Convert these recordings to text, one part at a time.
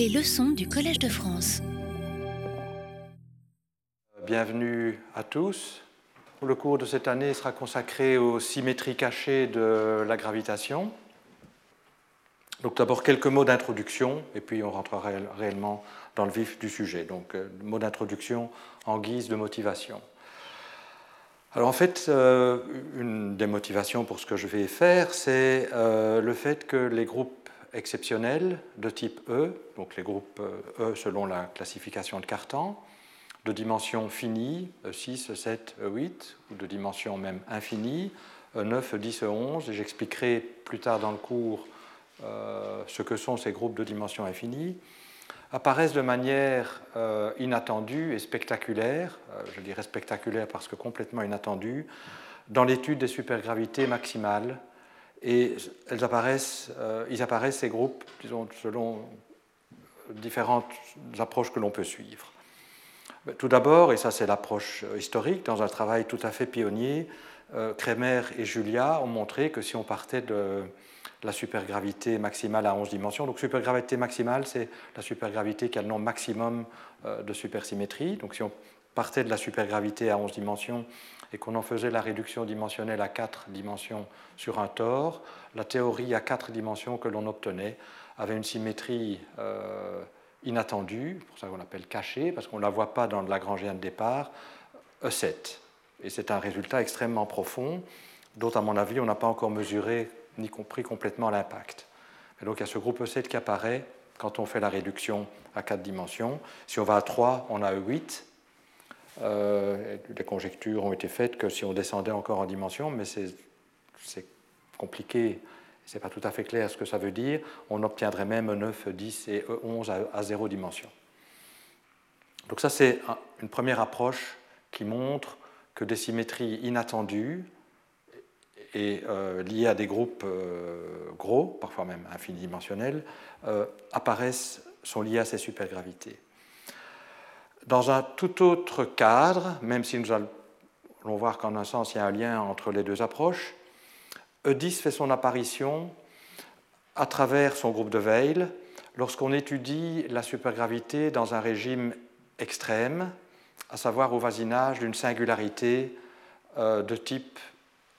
Les leçons du Collège de France. Bienvenue à tous. Le cours de cette année sera consacré aux symétries cachées de la gravitation. Donc d'abord quelques mots d'introduction et puis on rentrera réellement dans le vif du sujet. Donc euh, mots d'introduction en guise de motivation. Alors en fait, euh, une des motivations pour ce que je vais faire, c'est euh, le fait que les groupes exceptionnels de type E, donc les groupes E selon la classification de Cartan, de dimension finie, 6, 7, 8, ou de dimension même infinie, 9, 10, 11, et j'expliquerai plus tard dans le cours euh, ce que sont ces groupes de dimension infinie, apparaissent de manière euh, inattendue et spectaculaire, euh, je dirais spectaculaire parce que complètement inattendue, dans l'étude des supergravités maximales. Et apparaissent, ils apparaissent, ces groupes, selon différentes approches que l'on peut suivre. Tout d'abord, et ça c'est l'approche historique, dans un travail tout à fait pionnier, Kremer et Julia ont montré que si on partait de la supergravité maximale à 11 dimensions. Donc supergravité maximale, c'est la supergravité qui a le nombre maximum euh, de supersymétrie. Donc si on partait de la supergravité à 11 dimensions et qu'on en faisait la réduction dimensionnelle à 4 dimensions sur un tore, la théorie à 4 dimensions que l'on obtenait avait une symétrie euh, inattendue, pour ça qu'on l'appelle cachée, parce qu'on ne la voit pas dans le Lagrangien de départ, E7. Et c'est un résultat extrêmement profond, dont à mon avis on n'a pas encore mesuré ni compris complètement l'impact. Et donc il y a ce groupe E7 qui apparaît quand on fait la réduction à 4 dimensions. Si on va à 3, on a E8. Euh, les conjectures ont été faites que si on descendait encore en dimension, mais c'est compliqué, ce n'est pas tout à fait clair ce que ça veut dire, on obtiendrait même E9, 10 et E11 à, 0 dimension. Donc ça c'est une première approche qui montre que des symétries inattendues et euh, liés à des groupes euh, gros, parfois même infinidimensionnels, euh, apparaissent, sont liés à ces supergravités. Dans un tout autre cadre, même si nous allons voir qu'en un sens il y a un lien entre les deux approches, E10 fait son apparition à travers son groupe de Weil lorsqu'on étudie la supergravité dans un régime extrême, à savoir au voisinage d'une singularité de type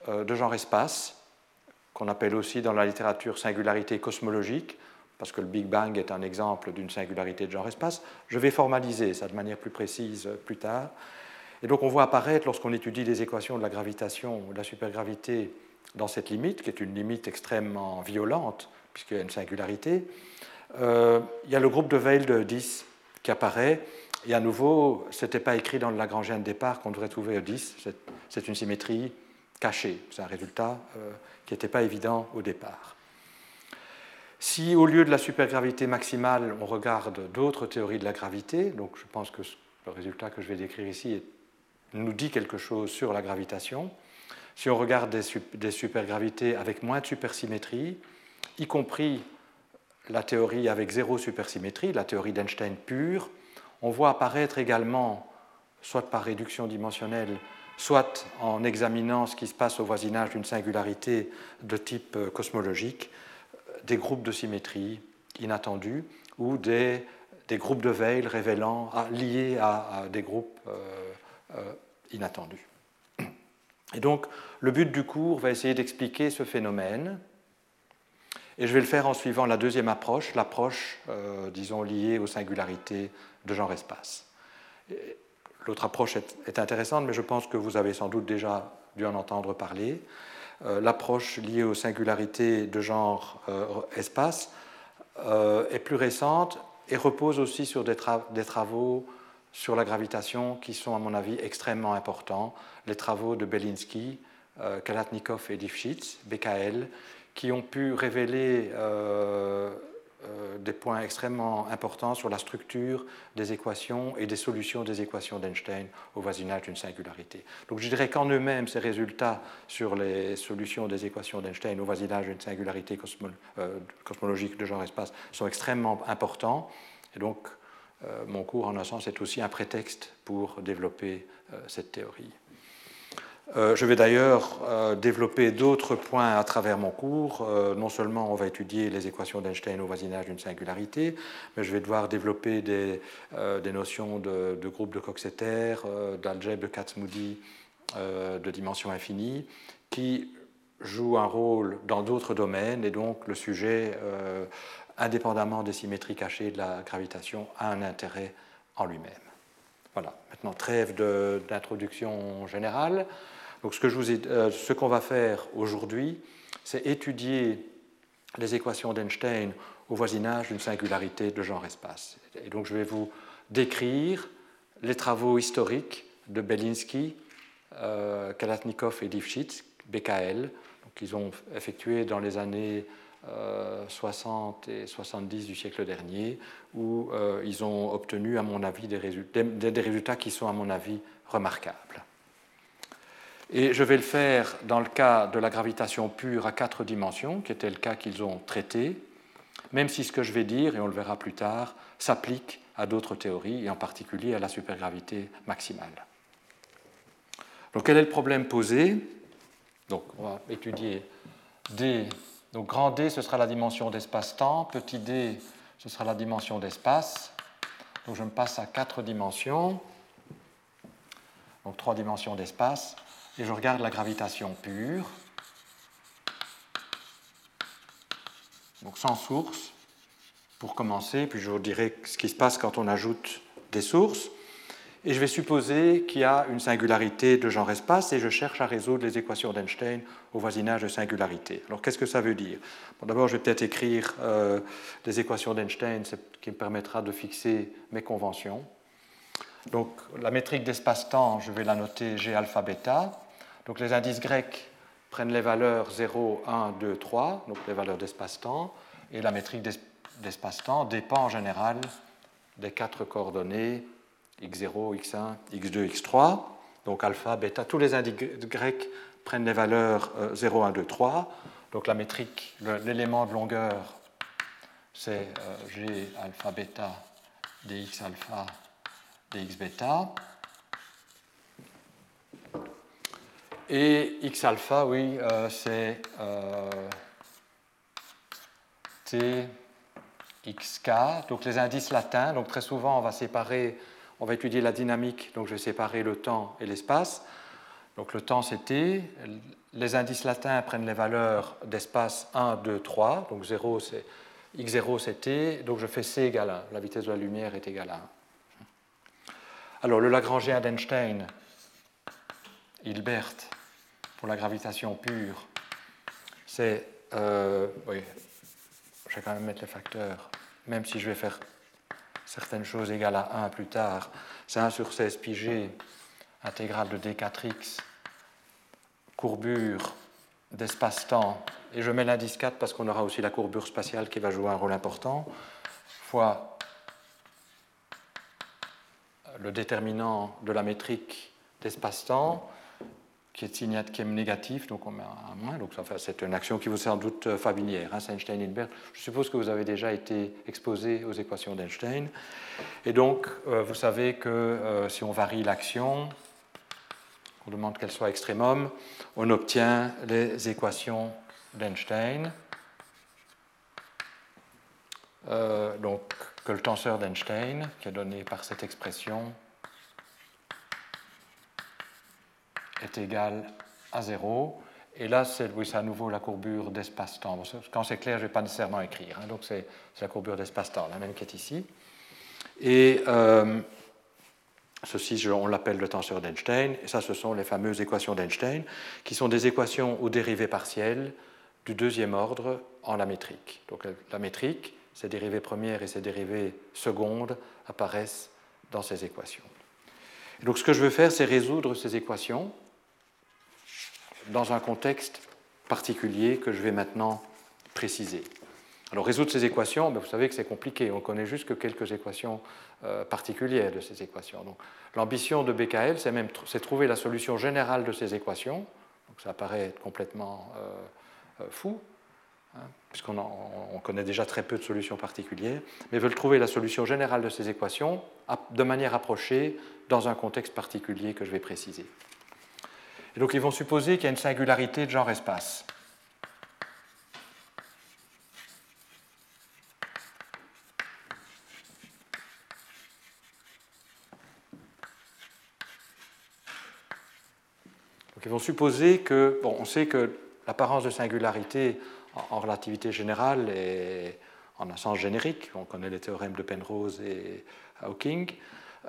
euh, de genre espace, qu'on appelle aussi dans la littérature singularité cosmologique, parce que le Big Bang est un exemple d'une singularité de genre espace. Je vais formaliser ça de manière plus précise plus tard. Et donc on voit apparaître, lorsqu'on étudie les équations de la gravitation ou de la supergravité dans cette limite, qui est une limite extrêmement violente, puisqu'il y a une singularité, euh, il y a le groupe de Weil de 10 qui apparaît. Et à nouveau, ce n'était pas écrit dans le Lagrangien de départ qu'on devrait trouver E10. C'est une symétrie caché. C'est un résultat euh, qui n'était pas évident au départ. Si au lieu de la supergravité maximale, on regarde d'autres théories de la gravité, donc je pense que le résultat que je vais décrire ici nous dit quelque chose sur la gravitation, si on regarde des, supergravités avec moins de supersymétrie, y compris la théorie avec zéro supersymétrie, la théorie d'Einstein pure, on voit apparaître également, soit par réduction dimensionnelle, soit en examinant ce qui se passe au voisinage d'une singularité de type euh, cosmologique, des groupes de symétrie inattendus ou des, groupes de Weil révélant, liés à, des groupes euh, euh, inattendus. Et donc, le but du cours va essayer d'expliquer ce phénomène. Et je vais le faire en suivant la deuxième approche, l'approche, disons, liée aux singularités de genre-espace. L'autre approche est, intéressante, mais je pense que vous avez sans doute déjà dû en entendre parler. Euh, l'approche liée aux singularités de genre euh, espace euh, est plus récente et repose aussi sur des, travaux sur la gravitation qui sont, à mon avis, extrêmement importants. Les travaux de Belinsky, Kalatnikov et Lifshitz, BKL, qui ont pu révéler euh, des points extrêmement importants sur la structure des équations et des solutions des équations d'Einstein au voisinage d'une singularité. Donc je dirais qu'en eux-mêmes, ces résultats sur les solutions des équations d'Einstein au voisinage d'une singularité euh, cosmologique de genre-espace sont extrêmement importants. Et donc euh, mon cours, en un sens, est aussi un prétexte pour développer cette théorie. Euh, je vais d'ailleurs euh, développer d'autres points à travers mon cours. Euh, non seulement on va étudier les équations d'Einstein au voisinage d'une singularité, mais je vais devoir développer des, notions de, de, groupe de Coxeter, d'algèbre de Katz-Moody de dimension infinie, qui jouent un rôle dans d'autres domaines, et donc le sujet, indépendamment des symétries cachées de la gravitation, a un intérêt en lui-même. Voilà, maintenant trêve d'introduction générale. Donc euh, ce qu'on va faire aujourd'hui, c'est étudier les équations d'Einstein au voisinage d'une singularité de genre espace. Et donc je vais vous décrire les travaux historiques de Belinsky, euh, Kalatnikov et Lifshitz, BKL, qu'ils ont effectué dans les années 60 euh, et 70 du siècle dernier, où ils ont obtenu, à mon avis, des résultats qui sont, à mon avis, remarquables. Et je vais le faire dans le cas de la gravitation pure à quatre dimensions, qui était le cas qu'ils ont traité, même si ce que je vais dire, et on le verra plus tard, s'applique à d'autres théories, et en particulier à la supergravité maximale. Donc quel est le problème posé? Donc on va étudier D. Donc grand D, ce sera la dimension d'espace-temps, petit d, ce sera la dimension d'espace. Donc je me passe à quatre dimensions, donc trois dimensions d'espace et je regarde la gravitation pure, donc sans source, pour commencer, puis je vous dirai ce qui se passe quand on ajoute des sources. Et je vais supposer qu'il y a une singularité de genre espace et je cherche à résoudre les équations d'Einstein au voisinage de singularité. Alors qu'est-ce que ça veut dire? D'abord, je vais peut-être écrire euh, des équations d'Einstein, ce qui me permettra de fixer mes conventions. Donc la métrique d'espace-temps, je vais la noter G alpha bêta. Donc les indices grecs prennent les valeurs 0, 1, 2, 3, donc les valeurs d'espace-temps, et la métrique d'espace-temps dépend en général des quatre coordonnées x0, x1, x2, x3. Donc alpha, bêta, tous les indices grecs prennent les valeurs 0, 1, 2, 3. Donc la métrique, l'élément de longueur, c'est euh, g alpha bêta dx alpha dx bêta. Et x alpha, oui, euh, c'est euh, t xk, donc les indices latins. Donc très souvent, on va séparer, on va étudier la dynamique, donc je vais séparer le temps et l'espace. Donc le temps, c'est t. Les indices latins prennent les valeurs d'espace 1, 2, 3. Donc 0, c'est x0, c'est t. Donc je fais c égale 1. La vitesse de la lumière est égale à 1. Alors le Lagrangien d'Einstein, Hilbert, pour la gravitation pure, c'est. Euh, oui, je vais quand même mettre les facteurs, même si je vais faire certaines choses égales à 1 plus tard. C'est 1 sur 16 pi g, intégrale de d4x, courbure d'espace-temps, et je mets l'indice 4 parce qu'on aura aussi la courbure spatiale qui va jouer un rôle important, fois le déterminant de la métrique d'espace-temps, qui est signe qui est négatif, donc on met un moins. Donc c'est une action qui vous est sans doute euh, familière. Hein, Einstein-Hilbert. Je suppose que vous avez déjà été exposé aux équations d'Einstein. Et donc, euh, vous savez que euh, si on varie l'action, on demande qu'elle soit extrémum, on obtient les équations d'Einstein. donc, que le tenseur d'Einstein, qui est donné par cette expression, est égal à 0. Et là, c'est à nouveau la courbure d'espace-temps. quand c'est clair, je ne vais pas nécessairement écrire. Hein. donc c'est la courbure d'espace-temps, la même qui est ici. Et euh, ceci, on l'appelle le tenseur d'Einstein. Et ça, ce sont les fameuses équations d'Einstein, qui sont des équations aux dérivées partielles du deuxième ordre en la métrique. Donc la métrique, ses dérivées premières et ses dérivées secondes apparaissent dans ces équations. donc ce que je veux faire, c'est résoudre ces équations dans un contexte particulier que je vais maintenant préciser. Alors résoudre ces équations, ben, vous savez que c'est compliqué, on connaît juste que quelques équations euh, particulières de ces équations. L'ambition de BKL, c'est même c'est trouver la solution générale de ces équations. Donc ça paraît complètement euh, euh, fou, hein, puisqu'on on connaît déjà très peu de solutions particulières, mais veulent trouver la solution générale de ces équations de manière approchée dans un contexte particulier que je vais préciser. Et donc ils vont supposer qu'il y a une singularité de genre espace. Donc ils vont supposer que, bon, on sait que l'apparence de singularité en, relativité générale est en un sens générique. On connaît les théorèmes de Penrose et Hawking.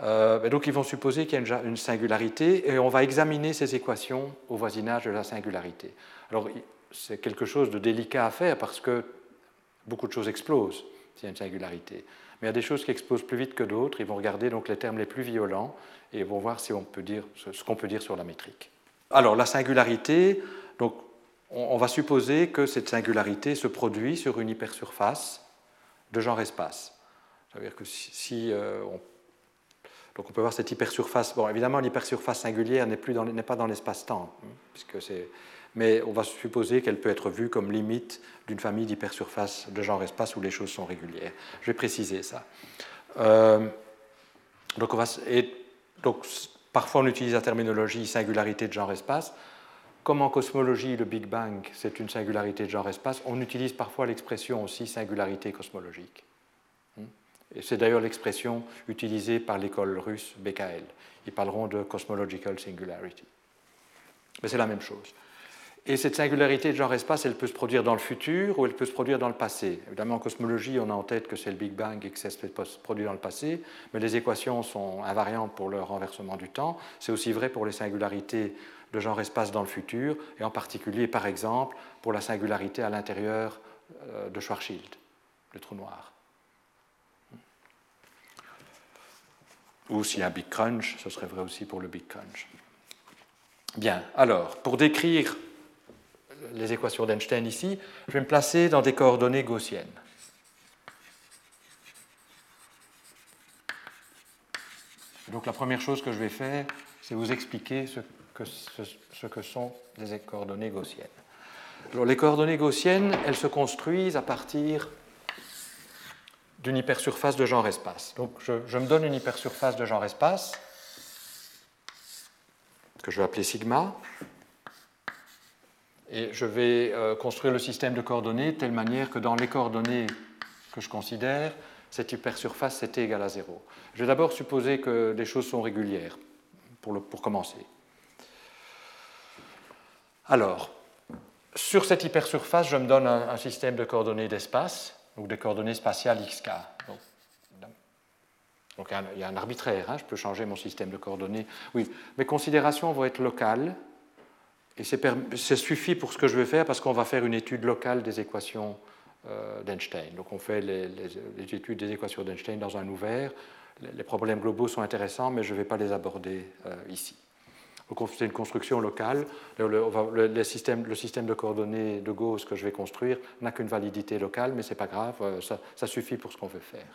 Euh, donc ils vont supposer qu'il y a une, singularité et on va examiner ces équations au voisinage de la singularité. Alors c'est quelque chose de délicat à faire parce que beaucoup de choses explosent s'il y a une singularité. Mais il y a des choses qui explosent plus vite que d'autres. Ils vont regarder donc les termes les plus violents et ils vont voir si on peut dire, ce qu'on peut dire sur la métrique. Alors la singularité, donc, on, va supposer que cette singularité se produit sur une hypersurface de genre espace. Ça veut dire que si, euh, on donc on peut voir cette hypersurface. Bon, évidemment, l'hypersurface singulière n'est pas dans l'espace-temps, hein, mais on va supposer qu'elle peut être vue comme limite d'une famille d'hypersurfaces de genre espace où les choses sont régulières. Je vais préciser ça. Euh, donc, on va, et, donc, parfois on utilise la terminologie singularité de genre espace. Comme en cosmologie, le Big Bang, c'est une singularité de genre espace, on utilise parfois l'expression aussi singularité cosmologique. C'est d'ailleurs l'expression utilisée par l'école russe BKL. Ils parleront de cosmological singularity. Mais c'est la même chose. Et cette singularité de genre-espace, elle peut se produire dans le futur ou elle peut se produire dans le passé. Évidemment, en cosmologie, on a en tête que c'est le Big Bang et que ça se produit dans le passé, mais les équations sont invariantes pour le renversement du temps. C'est aussi vrai pour les singularités de genre-espace dans le futur, et en particulier, par exemple, pour la singularité à l'intérieur euh, de Schwarzschild, le trou noir. Ou s'il y a un Big Crunch, ce serait vrai aussi pour le Big Crunch. Bien, alors, pour décrire les équations d'Einstein ici, je vais me placer dans des coordonnées gaussiennes. Donc la première chose que je vais faire, c'est vous expliquer ce que, sont des coordonnées gaussiennes. Alors, les coordonnées gaussiennes, elles se construisent à partir d'une hypersurface de genre espace. Donc je, me donne une hypersurface de genre espace que je vais appeler sigma et je vais euh, construire le système de coordonnées de telle manière que dans les coordonnées que je considère, cette hypersurface est égale à 0. Je vais d'abord supposer que les choses sont régulières pour, pour commencer. Alors, sur cette hypersurface, je me donne un système de coordonnées d'espace donc des coordonnées spatiales xk. Donc, il y a un arbitraire, hein, je peux changer mon système de coordonnées. Oui, mes considérations vont être locales, et ça suffit pour ce que je veux faire parce qu'on va faire une étude locale des équations euh, d'Einstein. Donc on fait les, études des équations d'Einstein dans un ouvert. Les, problèmes globaux sont intéressants, mais je ne vais pas les aborder euh, ici. C'est une construction locale. Le, système, de coordonnées de Gauss que je vais construire n'a qu'une validité locale, mais ce n'est pas grave, euh, ça, suffit pour ce qu'on veut faire.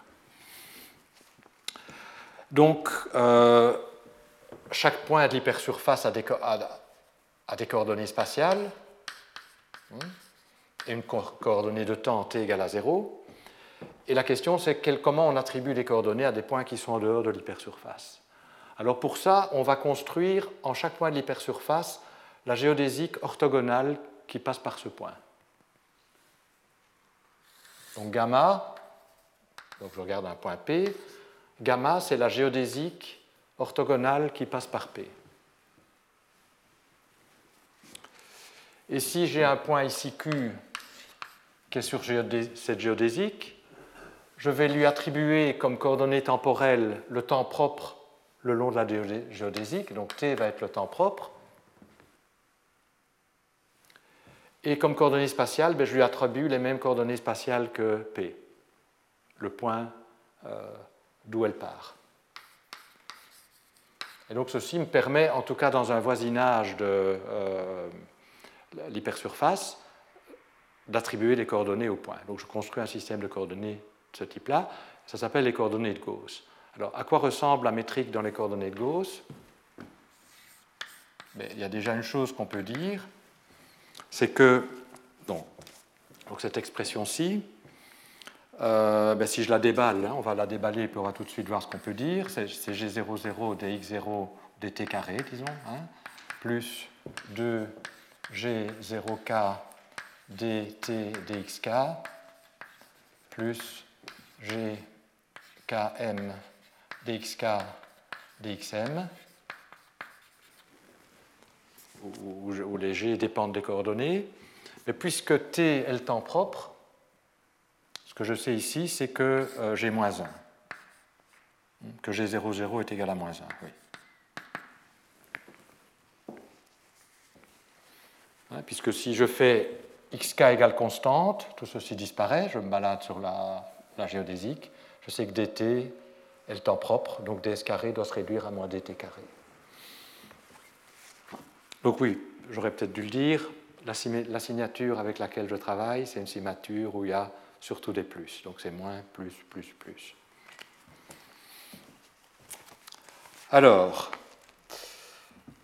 Donc, euh, chaque point de l'hypersurface a, a, des coordonnées spatiales, et une coordonnée de temps t égale à 0. Et la question, c'est comment on attribue les coordonnées à des points qui sont en dehors de l'hypersurface? Alors pour ça, on va construire en chaque point de l'hypersurface la géodésique orthogonale qui passe par ce point. Donc gamma, donc je regarde un point P, gamma c'est la géodésique orthogonale qui passe par P. Et si j'ai un point ici Q qui est sur cette géodésique, je vais lui attribuer comme coordonnée temporelle le temps propre le long de la géodésique, donc t va être le temps propre. Et comme coordonnées spatiales, ben, je lui attribue les mêmes coordonnées spatiales que P, le point euh, d'où elle part. Et donc ceci me permet, en tout cas dans un voisinage de euh, l'hypersurface, d'attribuer les coordonnées au point. Donc je construis un système de coordonnées de ce type-là. Ça s'appelle les coordonnées de Gauss. Alors, à quoi ressemble la métrique dans les coordonnées de Gauss? Ben, Il y a déjà une chose qu'on peut dire, c'est que, donc, cette expression-ci, euh, ben, si je la déballe, hein, on va la déballer et on va tout de suite voir ce qu'on peut dire, c'est G00 dx0 dt carré, disons, hein, plus 2G0K dt dxk plus GKM dxk dxm, où, les g dépendent des coordonnées. Mais puisque t est le temps propre, ce que je sais ici, c'est que euh, g moins 1, que g00 est égal à moins 1. Oui. Hein, puisque si je fais xk égale constante, tout ceci disparaît, je me balade sur la, géodésique, je sais que dt est le temps propre, donc ds carré doit se réduire à moins dt carré. Donc oui, j'aurais peut-être dû le dire, la, signature avec laquelle je travaille, c'est une signature où il y a surtout des plus, donc c'est moins, plus, plus, plus. Alors,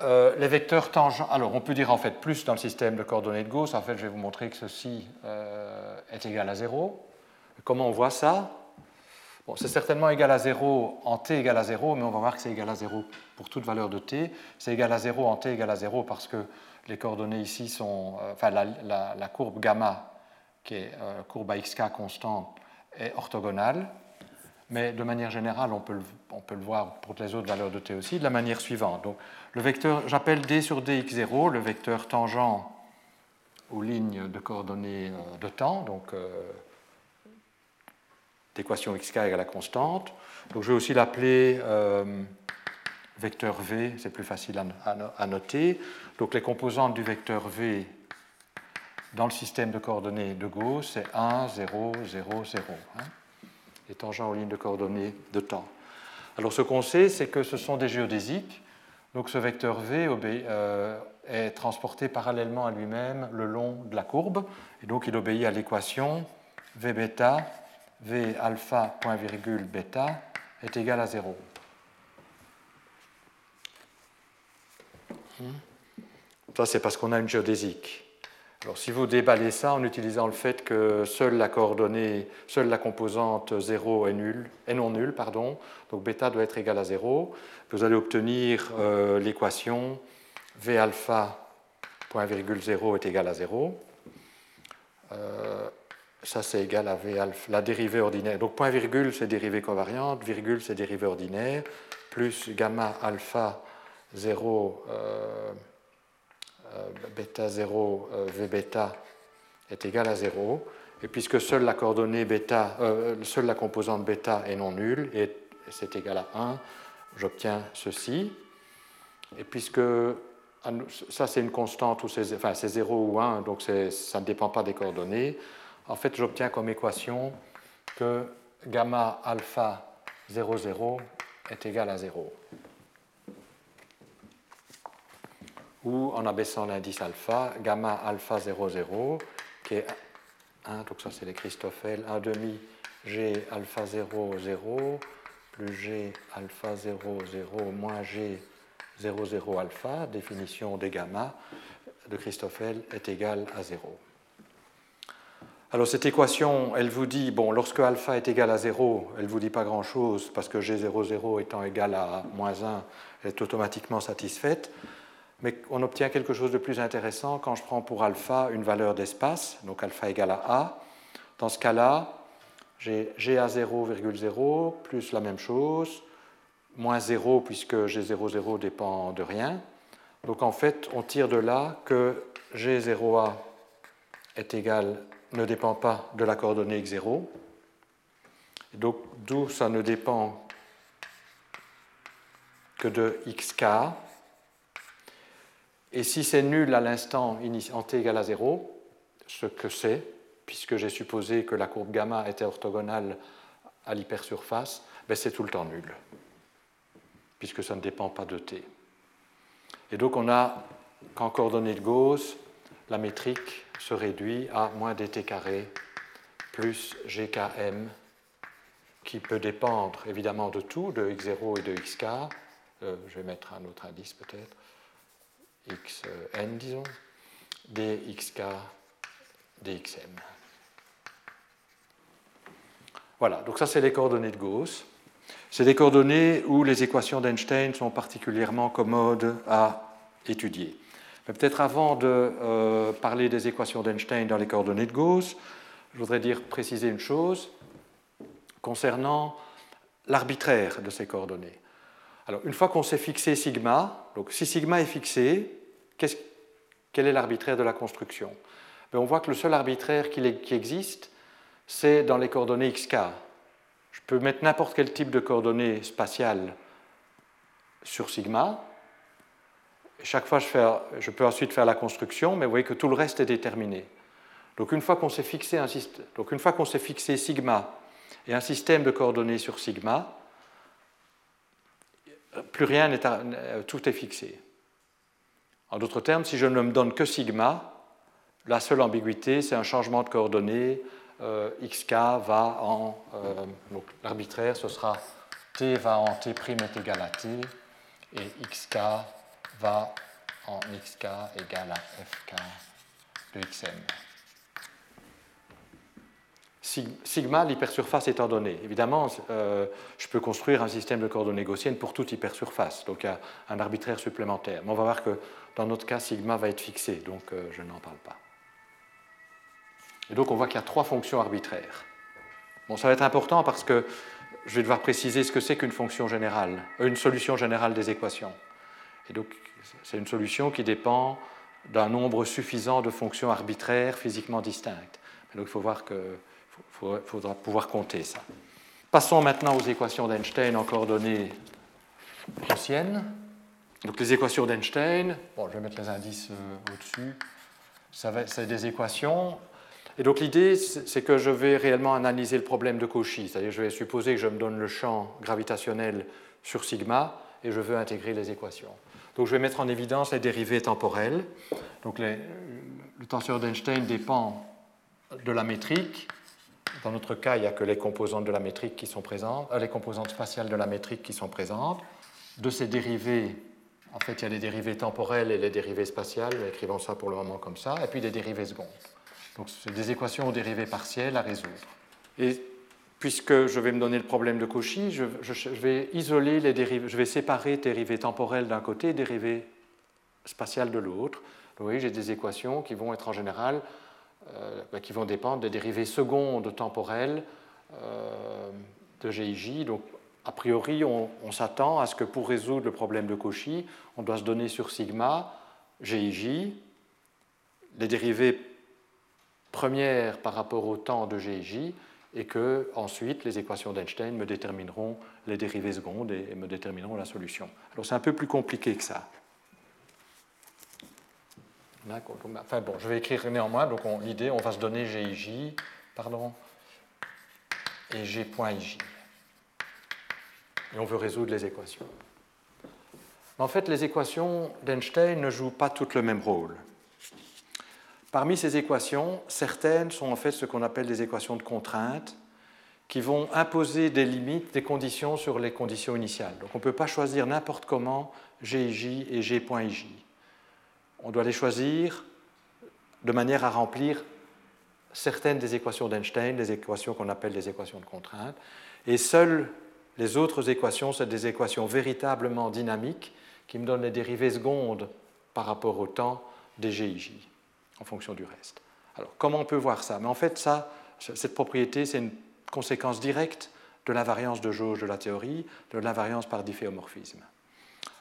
euh, les vecteurs tangents. Alors, on peut dire en fait plus dans le système de coordonnées de Gauss. En fait, je vais vous montrer que ceci euh, est égal à 0. Comment on voit ça? C'est certainement égal à 0 en t égal à 0, mais on va voir que c'est égal à 0 pour toute valeur de t. C'est égal à 0 en t égal à 0 parce que les coordonnées ici sont. Euh, enfin, la, courbe gamma, qui est courbe à xk constante, est orthogonale mais de manière générale, on peut, le, on peut, le, voir pour les autres valeurs de t aussi, de la manière suivante. Donc, le vecteur, j'appelle d sur dx0 le vecteur tangent aux lignes de coordonnées euh, de temps, donc euh, d'équation xk égale à constante. Je vais aussi l'appeler euh, vecteur v, c'est plus facile à, noter. Donc, les composantes du vecteur v dans le système de coordonnées de Gauss, c'est 1, 0, 0, 0 les tangents aux lignes de coordonnées de temps. Alors ce qu'on sait, c'est que ce sont des géodésiques. Donc ce vecteur V euh, est transporté parallèlement à lui-même le long de la courbe. Et donc il obéit à l'équation V V alpha point virgule bêta est égal à 0. Ça, c'est parce qu'on a une géodésique. Alors, si vous déballez ça en utilisant le fait que seule la coordonnée, seule la composante 0 est, nulle, est non nulle, pardon, donc bêta doit être égal à 0, vous allez obtenir euh, l'équation V alpha point virgule 0 est égal à 0. Euh, ça, c'est égal à V alpha, la dérivée ordinaire. Donc, point virgule, c'est dérivée covariante, virgule, c'est dérivée ordinaire, plus gamma alpha 0 euh, bêta 0 euh, V bêta est égal à 0. Et puisque seule la coordonnée bêta, euh, seule la composante bêta est non nulle, et c'est égal à 1, j'obtiens ceci. Et puisque ça c'est une constante, ou c'est, enfin c'est 0 ou 1, donc ça ne dépend pas des coordonnées, en fait j'obtiens comme équation que gamma alpha 0, 0 est égal à 0. ou en abaissant l'indice alpha, gamma alpha 0, 0, qui est 1, donc ça c'est les Christoffel, 1 demi G alpha 0, 0, plus G alpha 0, 0, moins G 0, 0 alpha, définition des gamma de Christoffel est égale à 0. Alors cette équation, elle vous dit, bon, lorsque alpha est égal à 0, elle ne vous dit pas grand-chose parce que G00 étant égal à moins 1, elle est automatiquement satisfaite mais on obtient quelque chose de plus intéressant quand je prends pour alpha une valeur d'espace, donc alpha égale à A. Dans ce cas-là, j'ai GA 0,0 plus la même chose, moins 0 puisque G00 dépend de rien. Donc en fait, on tire de là que G0A est égal, ne dépend pas de la coordonnée x0. Donc d'où ça ne dépend que de xk. Et si c'est nul à l'instant en t égale à 0, ce que c'est, puisque j'ai supposé que la courbe gamma était orthogonale à l'hypersurface, ben c'est tout le temps nul, puisque ça ne dépend pas de t. Et donc on a qu'en coordonnées de Gauss, la métrique se réduit à moins dt carré plus gkm, qui peut dépendre évidemment de tout, de x0 et de xk. Euh, je vais mettre un autre indice peut-être xn, disons, dxk, dxm. Voilà, donc ça c'est les coordonnées de Gauss. C'est des coordonnées où les équations d'Einstein sont particulièrement commodes à étudier. Peut-être avant de euh, parler des équations d'Einstein dans les coordonnées de Gauss, je voudrais dire, préciser une chose concernant l'arbitraire de ces coordonnées. Alors, une fois qu'on s'est fixé sigma, donc si sigma est fixé, quel est l'arbitraire de la construction? Ben, On voit que le seul arbitraire qui, qui existe, c'est dans les coordonnées xk. Je peux mettre n'importe quel type de coordonnées spatiales sur sigma. Chaque fois, je, peux ensuite faire la construction, mais vous voyez que tout le reste est déterminé. Donc une fois qu'on s'est fixé, sigma et un système de coordonnées sur sigma, plus rien n'est, tout est fixé. En d'autres termes, si je ne me donne que sigma, la seule ambiguïté, c'est un changement de coordonnées. Euh, xk va en. Euh, donc l'arbitraire, ce sera t va en t' est égal à t, et xk va en xk égal à fk de xm sigma, l'hypersurface étant donnée. Évidemment, euh, je peux construire un système de coordonnées gaussiennes pour toute hypersurface, donc a un arbitraire supplémentaire. Mais on va voir que dans notre cas, sigma va être fixé, donc euh, je n'en parle pas. Et donc on voit qu'il y a trois fonctions arbitraires. Bon, ça va être important parce que je vais devoir préciser ce que c'est qu'une fonction générale, euh, une solution générale des équations. Et donc c'est une solution qui dépend d'un nombre suffisant de fonctions arbitraires physiquement distinctes. donc il faut voir que faudra pouvoir compter ça. Passons maintenant aux équations d'Einstein en coordonnées anciennes. Donc les équations d'Einstein, bon, je vais mettre les indices euh, au-dessus, c'est des équations. Et donc l'idée, c'est que je vais réellement analyser le problème de Cauchy, c'est-à-dire je vais supposer que je me donne le champ gravitationnel sur sigma et je veux intégrer les équations. Donc je vais mettre en évidence les dérivées temporelles. Donc le tenseur d'Einstein dépend de la métrique dans notre cas, il n'y a que les composantes de la métrique qui sont présentes, euh, les composantes spatiales de la métrique qui sont présentes. De ces dérivées, en fait, il y a les dérivées temporelles et les dérivées spatiales, écrivons ça pour le moment comme ça, et puis des dérivées secondes. Donc, c'est des équations aux dérivées partielles à résoudre. Et puisque je vais me donner le problème de Cauchy, je, vais isoler les je vais séparer dérivées temporelles d'un côté et dérivées spatiales de l'autre. Vous voyez, j'ai des équations qui vont être en général euh, bah, qui vont dépendre des dérivées secondes temporelles euh, de GIJ. Donc, a priori, on, s'attend à ce que pour résoudre le problème de Cauchy, on doit se donner sur sigma, GIJ, les dérivées premières par rapport au temps de GIJ, et que ensuite les équations d'Einstein me détermineront les dérivées secondes et me détermineront la solution. Alors c'est un peu plus compliqué que ça. Enfin bon, je vais écrire néanmoins. Donc l'idée, on va se donner GIJ, pardon, et G.IJ. Et on veut résoudre les équations. En fait, les équations d'Einstein ne jouent pas toutes le même rôle. Parmi ces équations, certaines sont en fait ce qu'on appelle des équations de contrainte, qui vont imposer des limites, des conditions sur les conditions initiales. Donc on ne peut pas choisir n'importe comment GIJ et G.IJ on doit les choisir de manière à remplir certaines des équations d'Einstein, des équations qu'on appelle des équations de contrainte, et seules les autres équations, c'est des équations véritablement dynamiques qui me donnent les dérivées secondes par rapport au temps des GIJ, en fonction du reste. Alors, comment on peut voir ça? Mais en fait, ça, cette propriété, c'est une conséquence directe de l'invariance de jauge de la théorie, de l'invariance par difféomorphisme.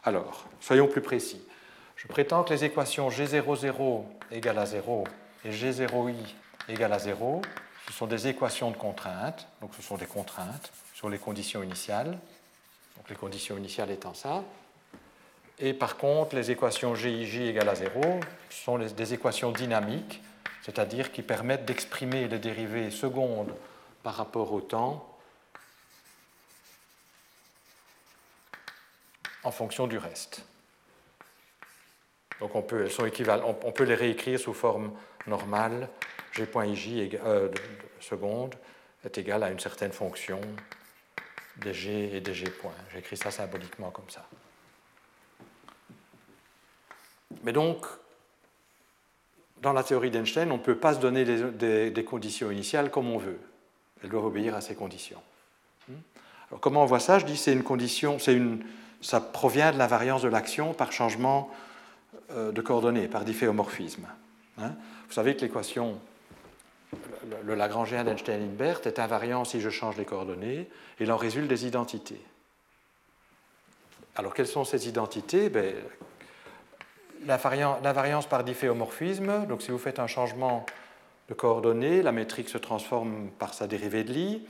Alors, soyons plus précis. Je prétends que les équations G00 égale à 0 et G0i égale à 0, ce sont des équations de contrainte, donc ce sont des contraintes sur les conditions initiales, donc les conditions initiales étant ça. Et par contre, les équations GIJ égale à 0 sont des équations dynamiques, c'est-à-dire qui permettent d'exprimer les dérivées secondes par rapport au temps en fonction du reste. Donc on peut, elles sont équivalentes. On, peut les réécrire sous forme normale. G.ij euh, seconde est égal à une certaine fonction dg et dg point. J'écris ça symboliquement comme ça. Mais donc, dans la théorie d'Einstein, on ne peut pas se donner des, conditions initiales comme on veut. Elles doivent obéir à ces conditions. Hmm? Alors comment on voit ça? Je dis c'est une condition, ça provient de la variance de l'action par changement de coordonnées par difféomorphisme. Hein? Vous savez que l'équation, le, Lagrangien d'Einstein-Hilbert est invariant si je change les coordonnées, et il en résulte des identités. Alors, quelles sont ces identités? Ben, L'invariance par difféomorphisme, donc si vous faites un changement de coordonnées, la métrique se transforme par sa dérivée de Lie.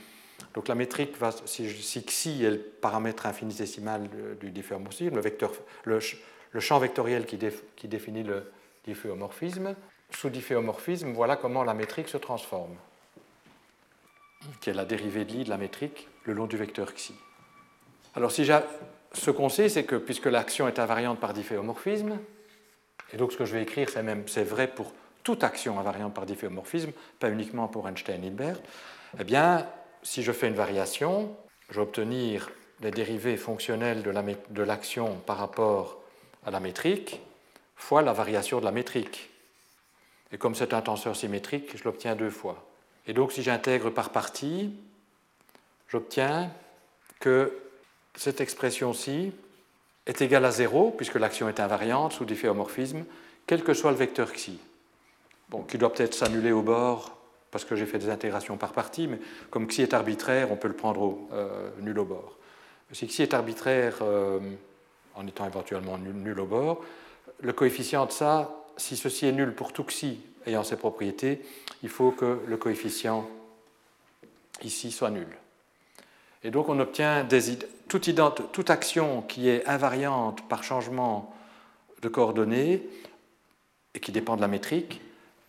Donc la métrique va, si, xi est le paramètre infinitésimal du difféomorphisme, le, vecteur, le, champ vectoriel qui, qui définit le difféomorphisme, sous difféomorphisme, voilà comment la métrique se transforme, qui est la dérivée de Lie de la métrique le long du vecteur xi. Alors si ce qu'on sait, c'est que puisque l'action est invariante par difféomorphisme, et donc ce que je vais écrire, c'est même c'est vrai pour toute action invariante par difféomorphisme, pas uniquement pour Einstein-Hilbert, eh bien, si je fais une variation, je vais obtenir les dérivées fonctionnelles de l'action par rapport à la métrique fois la variation de la métrique. Et comme c'est un tenseur symétrique, je l'obtiens deux fois. Et donc si j'intègre par partie, j'obtiens que cette expression-ci est égale à 0, puisque l'action est invariante sous difféomorphisme, quel que soit le vecteur xi. Bon, qui doit peut-être s'annuler au bord, parce que j'ai fait des intégrations par partie, mais comme xi est arbitraire, on peut le prendre euh, nul au bord. Si xi est arbitraire euh, en étant éventuellement nul, au bord, le coefficient de ça, si ceci est nul pour tout xi ayant ses propriétés, il faut que le coefficient ici soit nul. Et donc on obtient des, toute, toute, action qui est invariante par changement de coordonnées et qui dépend de la métrique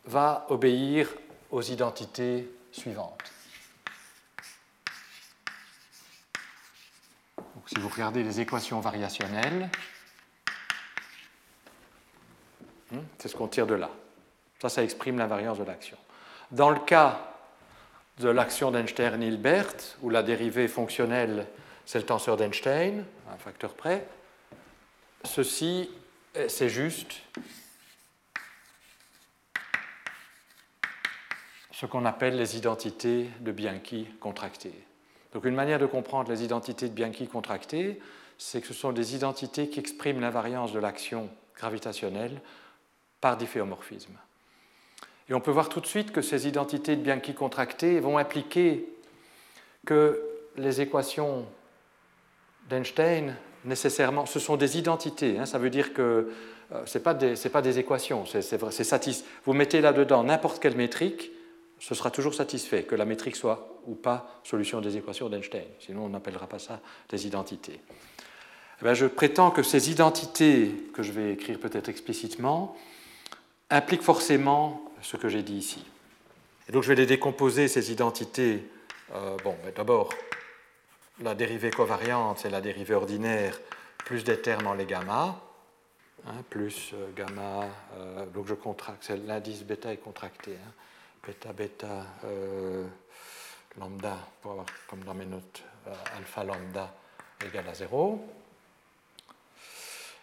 va obéir aux identités suivantes. Donc, si vous regardez les équations variationnelles, hmm, c'est ce qu'on tire de là. Ça, ça exprime l'invariance de l'action. Dans le cas de l'action d'Einstein-Hilbert, où la dérivée fonctionnelle, c'est le tenseur d'Einstein, un facteur près, ceci, c'est juste ce qu'on appelle les identités de Bianchi contractées. Donc une manière de comprendre les identités de Bianchi contractées, c'est que ce sont des identités qui expriment l'invariance de l'action gravitationnelle par difféomorphisme. Et on peut voir tout de suite que ces identités de Bianchi contractées vont impliquer que les équations d'Einstein, nécessairement, ce sont des identités. Hein. ça veut dire que euh, ce n'est pas, pas, des équations. c'est Vous mettez là-dedans n'importe quelle métrique, ce sera toujours satisfait, que la métrique soit ou pas solution des équations d'Einstein. Sinon, on n'appellera pas ça des identités. Eh je prétends que ces identités, que je vais écrire peut-être explicitement, impliquent forcément ce que j'ai dit ici. Et donc je vais les décomposer, ces identités. Euh, bon, d'abord, la dérivée covariante, c'est la dérivée ordinaire plus des termes en les gamma, hein, plus euh, gamma, euh, donc je contracte, l'indice bêta est contracté, hein, bêta, bêta, lambda, comme dans mes notes, alpha lambda égale à 0.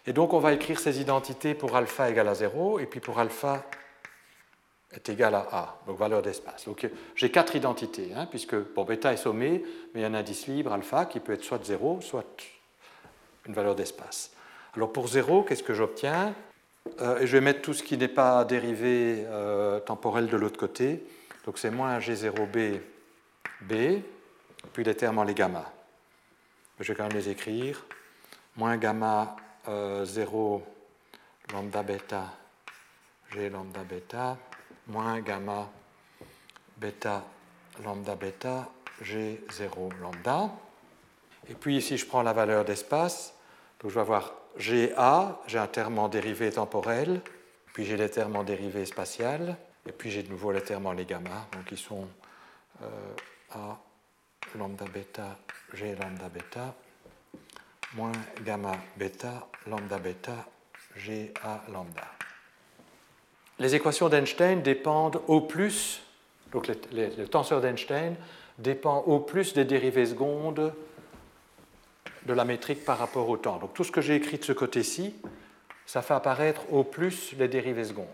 Et donc on va écrire ces identités pour alpha égale à 0 et puis pour alpha est égal à A, donc valeur d'espace. Donc j'ai quatre identités, hein, puisque bon, bêta est sommé, mais il y a un indice libre, alpha, qui peut être soit 0, soit une valeur d'espace. Alors pour 0, qu'est-ce que j'obtiens? Euh, Je vais mettre tout ce qui n'est pas dérivé euh, temporel de l'autre côté. Donc c'est moins G0B, B, puis les termes en les gamma. Je vais quand même les écrire. Moins gamma 0 euh, lambda bêta, G lambda bêta, moins gamma bêta lambda bêta G0 lambda. Et puis ici, je prends la valeur d'espace. Donc je vais avoir GA, j'ai un terme en dérivée temporelle, puis j'ai les termes en dérivée spatiale, et puis j'ai de nouveau les termes en les gamma, donc ils sont euh, A lambda bêta G lambda bêta moins gamma bêta lambda bêta GA lambda les équations d'Einstein dépendent au plus, donc le, tenseur d'Einstein dépend au plus des dérivées secondes de la métrique par rapport au temps. Donc tout ce que j'ai écrit de ce côté-ci, ça fait apparaître au plus les dérivées secondes.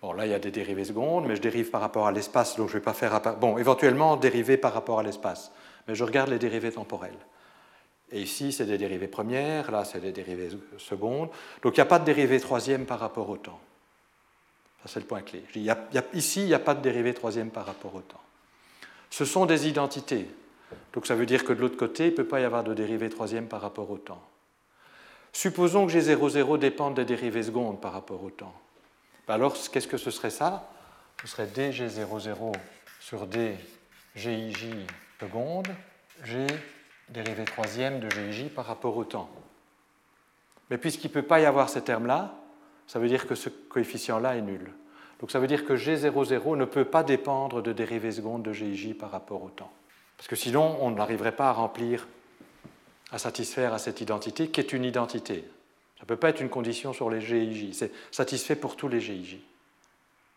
Bon, là, il y a des dérivées secondes, mais je dérive par rapport à l'espace, donc je ne vais pas faire... Bon, éventuellement, dériver par rapport à l'espace, mais je regarde les dérivées temporelles. Et ici, c'est des dérivées premières, là, c'est des dérivées secondes. Donc, il n'y a pas de dérivée troisième par rapport au temps. C'est le point clé. ici, il n'y a pas de dérivée troisième par rapport au temps. Ce sont des identités. Donc, ça veut dire que de l'autre côté, il ne peut pas y avoir de dérivée troisième par rapport au temps. Supposons que G00 dépende des dérivées secondes par rapport au temps. Ben alors, qu'est-ce que ce serait ça? Ce serait dG00 sur dGij seconde, G dérivée troisième de GIJ par rapport au temps. Mais puisqu'il ne peut pas y avoir ces termes-là, ça veut dire que ce coefficient-là est nul. Donc ça veut dire que G00 ne peut pas dépendre de dérivée seconde de GIJ par rapport au temps. Parce que sinon, on n'arriverait pas à remplir, à satisfaire à cette identité qui est une identité. Ça ne peut pas être une condition sur les GIJ. C'est satisfait pour tous les GIJ.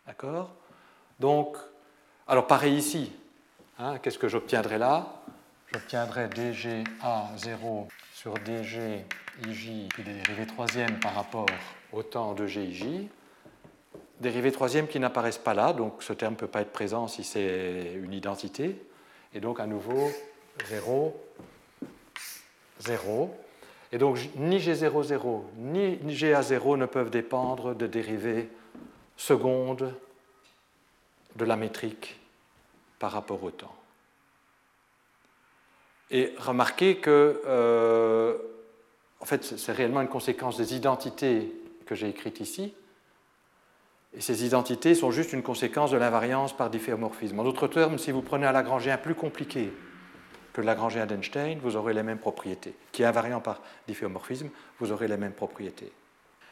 D'accord? Donc, alors pareil ici. Hein, qu'est-ce que j'obtiendrai là? J'obtiendrai dGA0 sur dGij, puis des dérivées troisièmes par rapport au temps de GIJ. Dérivées troisièmes qui n'apparaissent pas là, donc ce terme ne peut pas être présent si c'est une identité. Et donc à nouveau 0, 0. Et donc ni G00 ni GA0 ne peuvent dépendre de dérivées secondes de la métrique par rapport au temps. Et remarquez que, euh, en fait, c'est réellement une conséquence des identités que j'ai écrites ici. Et ces identités sont juste une conséquence de l'invariance par difféomorphisme. En d'autres termes, si vous prenez un Lagrangien plus compliqué que le Lagrangien d'Einstein, vous aurez les mêmes propriétés. Qui est invariant par difféomorphisme, vous aurez les mêmes propriétés.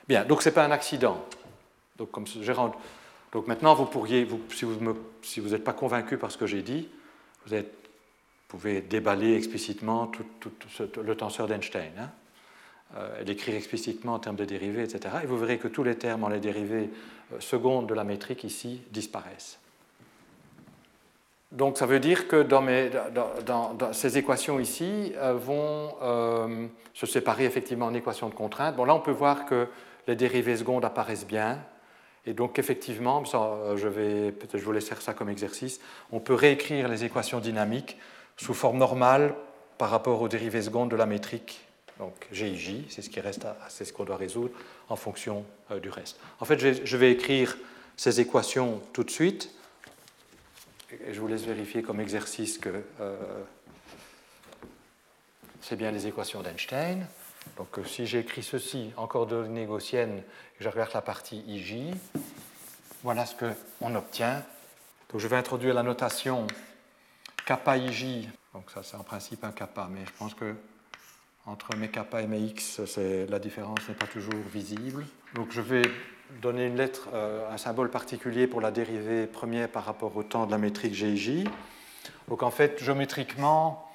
Bien, donc ce n'est pas un accident. Donc, comme donc maintenant, vous pourriez, si vous n'êtes pas convaincu par ce que j'ai dit, vous pouvez déballer explicitement tout, le tenseur d'Einstein hein, l'écrire explicitement en termes de dérivés, etc. Et vous verrez que tous les termes en les dérivés euh, secondes de la métrique ici disparaissent. Donc ça veut dire que dans, ces équations ici euh, vont se séparer effectivement en équations de contrainte. Bon là on peut voir que les dérivées secondes apparaissent bien. Et donc effectivement, je vais peut-être vous laisser ça comme exercice, on peut réécrire les équations dynamiques sous forme normale par rapport aux dérivées secondes de la métrique. Donc GIJ, c'est ce qui reste, c'est ce qu'on doit résoudre en fonction euh, du reste. En fait, je vais écrire ces équations tout de suite. Et je vous laisse vérifier comme exercice que euh, c'est bien les équations d'Einstein. Donc euh, si j'écris ceci en coordonnées gaussiennes et je regarde la partie IJ, voilà ce qu'on obtient. Donc je vais introduire la notation kappa ij, donc ça c'est en principe un kappa, mais je pense que entre mes kappa et mes x, la différence n'est pas toujours visible. Donc je vais donner une lettre, euh, un symbole particulier pour la dérivée première par rapport au temps de la métrique GIJ. Donc en fait, géométriquement,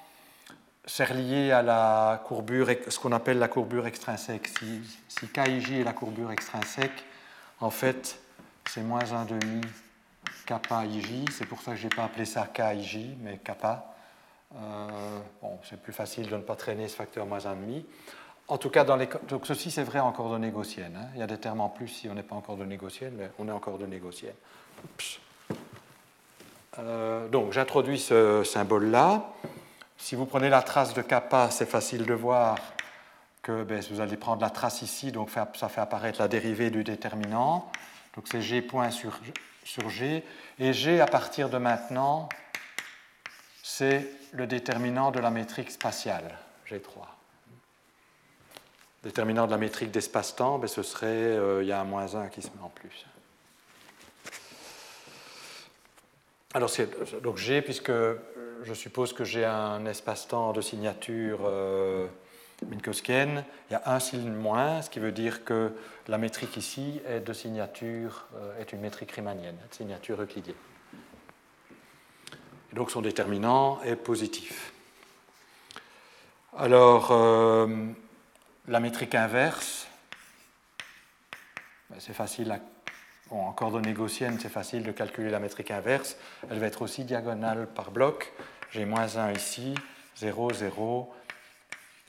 c'est relié à la courbure, ce qu'on appelle la courbure extrinsèque. Si, KIJ est la courbure extrinsèque, en fait, c'est moins un demi kappa ij, c'est pour ça que je n'ai pas appelé ça KIJ, mais kappa. Euh, bon, c'est plus facile de ne pas traîner ce facteur moins 1,5. En tout cas, donc ceci c'est vrai en coordonnées gaussiennes. Hein. Il y a des termes en plus si on n'est pas en coordonnées gaussiennes, mais on est en coordonnées gaussiennes. Euh, donc j'introduis ce symbole-là. Si vous prenez la trace de kappa, c'est facile de voir que ben, vous allez prendre la trace ici, donc ça fait apparaître la dérivée du déterminant. Donc c'est g point sur G. Et G, à partir de maintenant, c'est le déterminant de la métrique spatiale, G3. Déterminant de la métrique d'espace-temps, ben, ce serait, euh, il y a un moins 1 qui se met en plus. Alors, donc G, puisque je suppose que j'ai un espace-temps de signature euh, minkowskienne, il y a un signe moins, ce qui veut dire que la métrique ici est de signature, euh, est une métrique riemannienne, de signature euclidienne. Donc son déterminant est positif. Alors, euh, la métrique inverse, ben, c'est facile en coordonnées gaussiennes, c'est facile de calculer la métrique inverse. Elle va être aussi diagonale par bloc. J'ai moins 1 ici, 0, 0,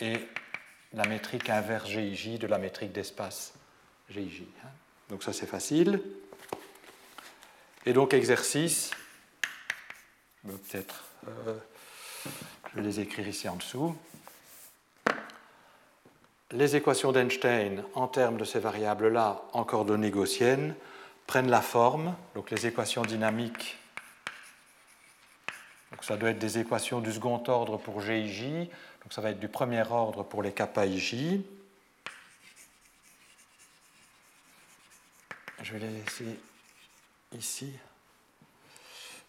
et la métrique inverse GIJ de la métrique d'espace GIJ. Hein. Donc ça c'est facile. Et donc exercice, peut-être, euh, je vais les écrire ici en dessous. les équations d'Einstein en termes de ces variables-là en coordonnées gaussiennes prennent la forme, donc les équations dynamiques, donc ça doit être des équations du second ordre pour G et J, donc ça va être du premier ordre pour les kappa et J. Je vais les laisser ici.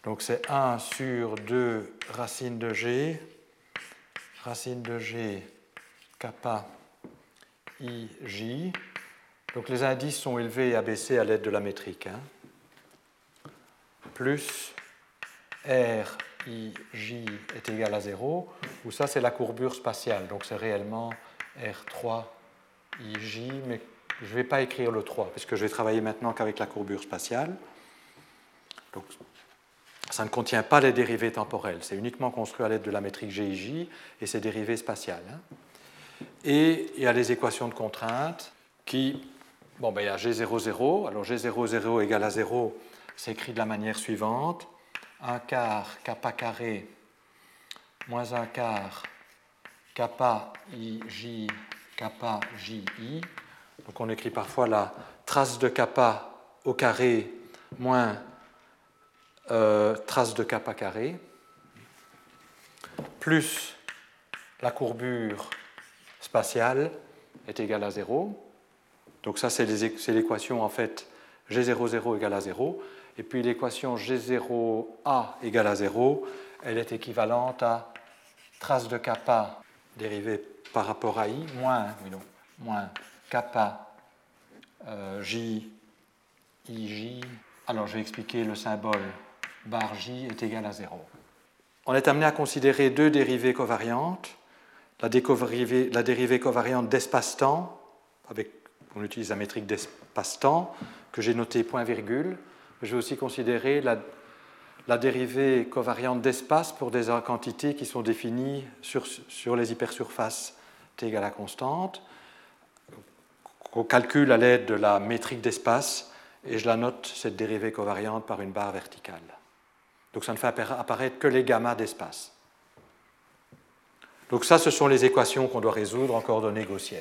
Donc c'est 1 sur 2 racine de G, racine de G, kappa, I, J. Donc les indices sont élevés et abaissés à l'aide de la métrique. Hein. Plus R, I, J est égal à 0, ou ça c'est la courbure spatiale, donc c'est réellement R3, I, J, mais je ne vais pas écrire le 3, puisque je vais travailler maintenant qu'avec la courbure spatiale. Donc ça ne contient pas les dérivées temporelles, c'est uniquement construit à l'aide de la métrique GIJ et ses dérivées spatiales. Hein. Et il y a les équations de contrainte qui, bon, ben, il y a G00, alors G00 égale à 0, c'est écrit de la manière suivante 1 quart kappa carré moins 1 quart kappa ij kappa ji. Donc on écrit parfois la trace de kappa au carré moins euh, trace de kappa carré, plus la courbure spatiale est égale à 0. Donc ça, c'est l'équation en fait G00 égale à 0. Et puis l'équation G0A égale à 0, elle est équivalente à trace de kappa dérivée par rapport à I moins, kappa euh, J, IJ. Alors je vais expliquer le symbole bar j est égal à 0. On est amené à considérer deux dérivées covariantes. La, dérivée covariante d'espace-temps, avec, on utilise la métrique d'espace-temps, que j'ai notée point virgule. Je vais aussi considérer la, la dérivée covariante d'espace pour des quantités qui sont définies sur, sur les hypersurfaces t égale à constante, qu'on calcule à l'aide de la métrique d'espace, et je la note, cette dérivée covariante, par une barre verticale. Donc ça ne fait apparaître que les gammas d'espace. Donc ça, ce sont les équations qu'on doit résoudre en coordonnées gaussiennes.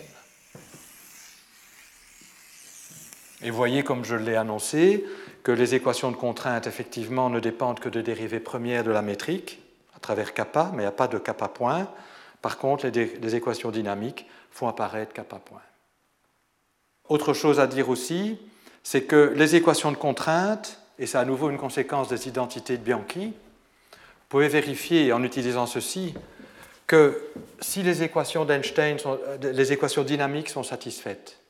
Et voyez, comme je l'ai annoncé, que les équations de contrainte, effectivement, ne dépendent que de dérivées premières de la métrique, à travers kappa, mais il n'y a pas de kappa point. Par contre, les, équations dynamiques font apparaître kappa point. Autre chose à dire aussi, c'est que les équations de contrainte et c'est à nouveau une conséquence des identités de Bianchi, vous pouvez vérifier en utilisant ceci que si les équations d'Einstein, euh, les équations dynamiques sont satisfaites,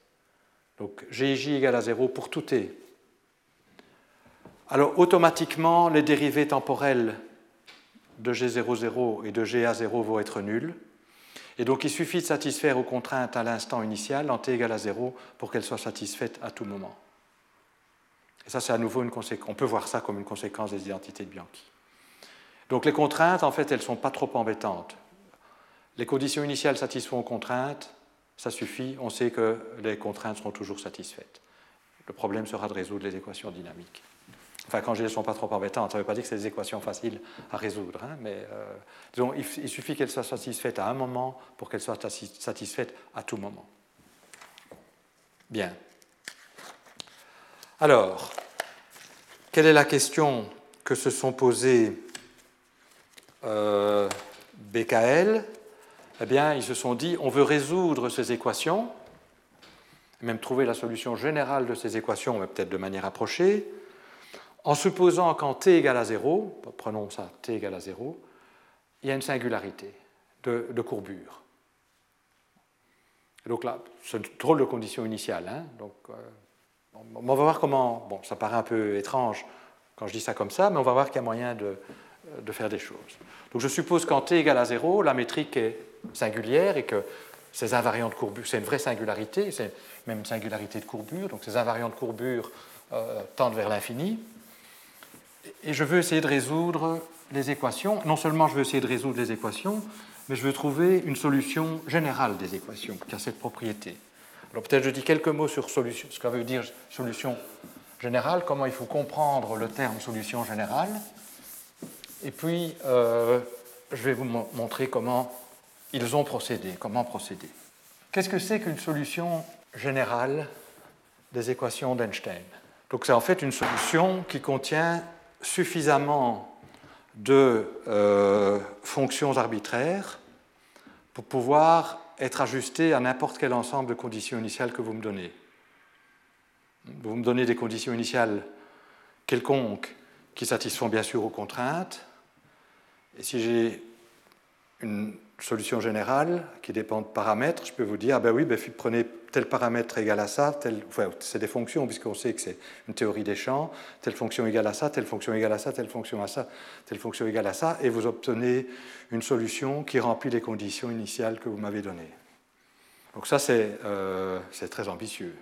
donc GIJ égale à 0 pour tout T, alors automatiquement les dérivées temporelles de G00 et de GA0 vont être nulles. Et donc il suffit de satisfaire aux contraintes à l'instant initial en t égale à 0 pour qu'elles soient satisfaites à tout moment. Ça, c'est à nouveau une conséquence. On peut voir ça comme une conséquence des identités de Bianchi. Donc les contraintes, en fait, elles ne sont pas trop embêtantes. Les conditions initiales satisfont aux contraintes, ça suffit, on sait que les contraintes seront toujours satisfaites. Le problème sera de résoudre les équations dynamiques. Enfin, quand je dis ne sont pas trop embêtantes, ça ne veut pas dire que c'est des équations faciles à résoudre, hein, mais euh, disons, il suffit qu'elles soient satisfaites à un moment pour qu'elles soient satisfaites à tout moment. Bien. Alors, quelle est la question que se sont posées euh, BKL Eh bien, ils se sont dit, on veut résoudre ces équations, même trouver la solution générale de ces équations, mais peut-être de manière approchée, en supposant qu'en t égale à 0, prenons ça, t égale à 0, il y a une singularité de, courbure. donc là, c'est une drôle de condition initiale. Hein, euh, on va voir comment, bon, ça paraît un peu étrange quand je dis ça comme ça, mais on va voir qu'il y a moyen de, faire des choses. Donc je suppose qu'en t égale à 0, la métrique est singulière et que ces invariants de courbure, c'est une vraie singularité, c'est même une singularité de courbure, donc ces invariants de courbure euh, tendent vers l'infini. Et je veux essayer de résoudre les équations. Non seulement je veux essayer de résoudre les équations, mais je veux trouver une solution générale des équations qui a cette propriété. Alors peut-être je dis quelques mots sur solution, ce que veut dire solution générale, comment il faut comprendre le terme solution générale. Et puis, euh, je vais vous montrer comment ils ont procédé, comment procéder. qu'est-ce que c'est qu'une solution générale des équations d'Einstein? Donc c'est en fait une solution qui contient suffisamment de euh, fonctions arbitraires pour pouvoir être ajustée à n'importe quel ensemble de conditions initiales que vous me donnez. Vous me donnez des conditions initiales quelconques qui satisfont bien sûr aux contraintes. Et si j'ai une solution générale qui dépend de paramètres, je peux vous dire, ah ben oui, ben, prenez tel paramètre égal à ça, c'est des fonctions, puisqu'on sait que c'est une théorie des champs, telle fonction égale à ça, telle fonction égale à ça, telle fonction à ça, telle fonction égale à ça, et vous obtenez une solution qui remplit les conditions initiales que vous m'avez données. Donc ça, c'est euh, très ambitieux.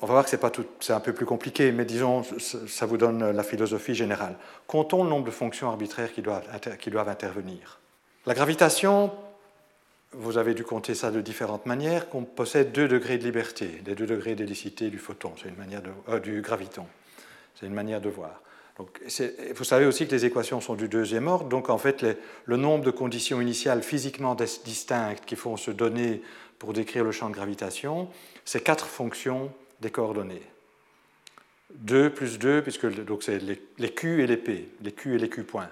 On va voir que c'est tout, un peu plus compliqué, mais disons, ça vous donne la philosophie générale. Comptons le nombre de fonctions arbitraires qui doivent intervenir. La gravitation, vous avez dû compter ça de différentes manières, qu'on possède deux degrés de liberté, les deux degrés d'hélicité du photon, c'est une manière euh, du graviton. C'est une manière de voir. Donc, vous savez aussi que les équations sont du deuxième ordre, donc en fait le nombre de conditions initiales physiquement distinctes qui font se donner pour décrire le champ de gravitation, c'est quatre fonctions des coordonnées. 2 plus 2, puisque c'est les, les, Q et les P, les Q et les Q points.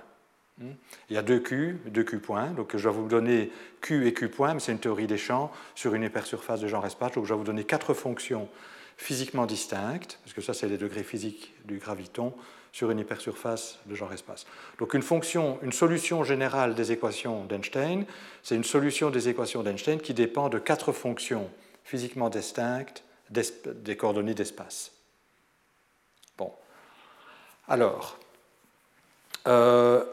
Il y a deux Q, deux Q points, donc je vais vous donner Q et Q points, mais c'est une théorie des champs sur une hypersurface de genre espace, donc je vais vous donner quatre fonctions physiquement distinctes, parce que ça c'est les degrés physiques du graviton, sur une hypersurface de genre espace. Donc une fonction, une solution générale des équations d'Einstein, c'est une solution des équations d'Einstein qui dépend de quatre fonctions physiquement distinctes des coordonnées d'espace. Bon. Alors, euh,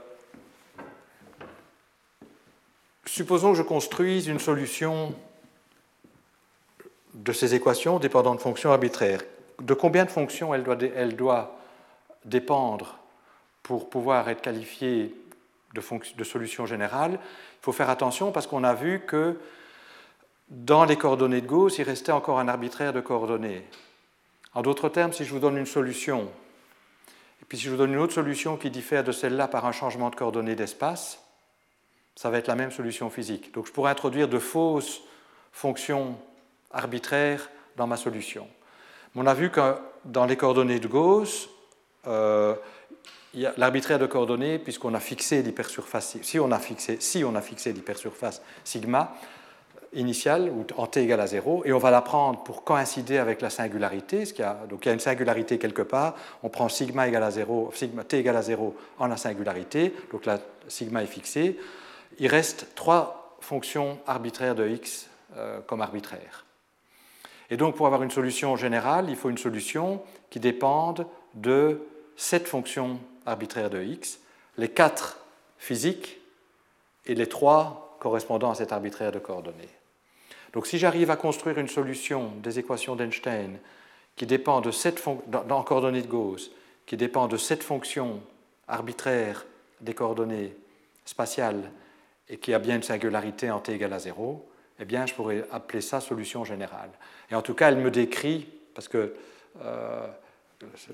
supposons que je construise une solution de ces équations dépendant de fonctions arbitraires. De combien de fonctions elle doit, dépendre pour pouvoir être qualifiée de, de solution générale? Il faut faire attention parce qu'on a vu que dans les coordonnées de Gauss, il restait encore un arbitraire de coordonnées. En d'autres termes, si je vous donne une solution, et puis si je vous donne une autre solution qui diffère de celle-là par un changement de coordonnées d'espace, ça va être la même solution physique. Donc je pourrais introduire de fausses fonctions arbitraires dans ma solution. on a vu que dans les coordonnées de Gauss, euh, l'arbitraire de coordonnées, puisqu'on a fixé l'hypersurface, si on a fixé, si on a fixé l'hypersurface sigma initiale, ou en t égale à 0, et on va la prendre pour coïncider avec la singularité, il y a, donc il y a une singularité quelque part, on prend sigma égale à 0, sigma, t égale à 0 en la singularité, donc la sigma est fixée, il reste trois fonctions arbitraires de x euh, comme arbitraires. Et donc pour avoir une solution générale, il faut une solution qui dépende de sept fonctions arbitraires de x, les quatre physiques et les trois correspondant à cet arbitraire de coordonnées. Donc si j'arrive à construire une solution des équations d'Einstein qui dépend de sept dans coordonnées de Gauss, qui dépend de sept fonctions arbitraires des coordonnées spatiales et qui a bien une singularité en t égale à 0, eh bien, je pourrais appeler ça solution générale. Et en tout cas, elle me décrit, parce que euh,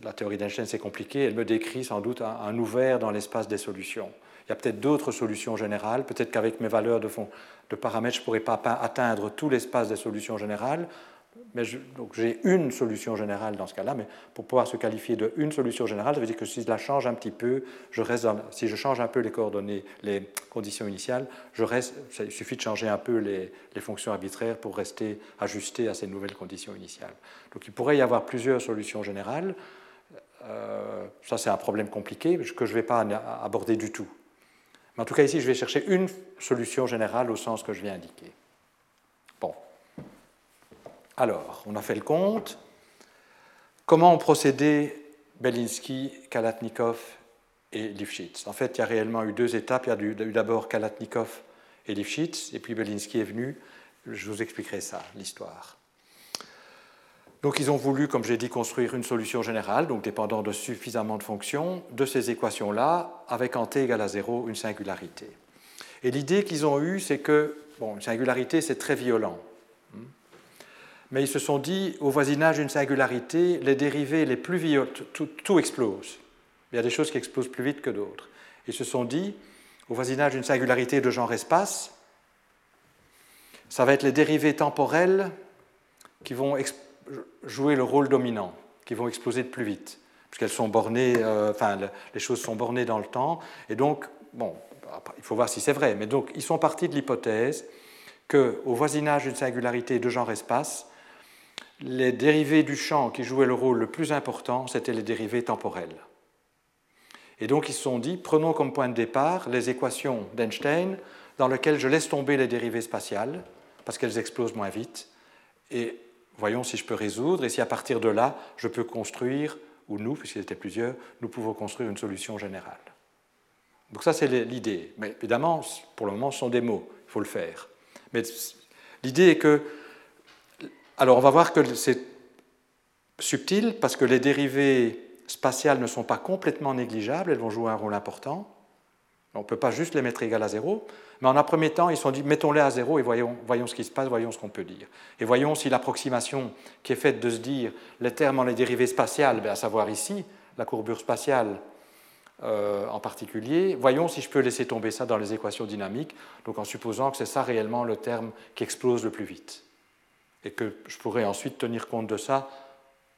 la théorie d'Einstein c'est compliqué, elle me décrit sans doute un, ouvert dans l'espace des solutions. Il y a peut-être d'autres solutions générales, peut-être qu'avec mes valeurs de, fond, de paramètres, je ne pourrais pas atteindre tout l'espace des solutions générales, mais donc j'ai une solution générale dans ce cas-là, mais pour pouvoir se qualifier de une solution générale, ça veut dire que si je la change un petit peu, je reste si je change un peu les coordonnées, les conditions initiales, il suffit de changer un peu les, les, fonctions arbitraires pour rester ajusté à ces nouvelles conditions initiales. Donc il pourrait y avoir plusieurs solutions générales. Euh, ça, c'est un problème compliqué que je ne vais pas aborder du tout. Mais en tout cas, ici, je vais chercher une solution générale au sens que je viens indiquer. Alors, on a fait le compte. Comment ont procédé Belinsky, Kalatnikov et Lifshitz? En fait, il y a réellement eu deux étapes. Il y a eu d'abord Kalatnikov et Lifshitz, et puis Belinsky est venu. Je vous expliquerai ça, l'histoire. Donc ils ont voulu, comme j'ai dit, construire une solution générale, donc dépendant de suffisamment de fonctions, de ces équations-là, avec en t égale à 0 une singularité. Et l'idée qu'ils ont eue, c'est que, bon, une singularité, c'est très violent mais ils se sont dit, au voisinage d'une singularité, les dérivés les plus violentes, tout, explose. Il y a des choses qui explosent plus vite que d'autres. Ils se sont dit, au voisinage d'une singularité de genre espace, ça va être les dérivées temporelles qui vont jouer le rôle dominant, qui vont exploser de plus vite, puisqu'elles sont bornées, euh, enfin, les choses sont bornées dans le temps. Et donc, bon, il faut voir si c'est vrai, mais donc, ils sont partis de l'hypothèse qu'au voisinage d'une singularité de genre-espace, les dérivés du champ qui jouaient le rôle le plus important, c'étaient les dérivés temporelles. Et donc ils se sont dit, prenons comme point de départ les équations d'Einstein dans lesquelles je laisse tomber les dérivées spatiales, parce qu'elles explosent moins vite, et voyons si je peux résoudre, et si à partir de là, je peux construire, ou nous, puisqu'il étaient plusieurs, nous pouvons construire une solution générale. Donc ça, c'est l'idée. Mais évidemment, pour le moment, ce sont des mots, il faut le faire. Mais l'idée est que... Alors, on va voir que c'est subtil, parce que les dérivées spatiales ne sont pas complètement négligeables, elles vont jouer un rôle important. On ne peut pas juste les mettre égales à zéro, mais en un premier temps, ils se sont dit mettons-les à zéro et voyons, voyons ce qui se passe, voyons ce qu'on peut dire. Et voyons si l'approximation qui est faite de se dire les termes en les dérivées spatiales, ben, à savoir ici, la courbure spatiale euh, en particulier, voyons si je peux laisser tomber ça dans les équations dynamiques, donc en supposant que c'est ça réellement le terme qui explose le plus vite. Et que je pourrais ensuite tenir compte de ça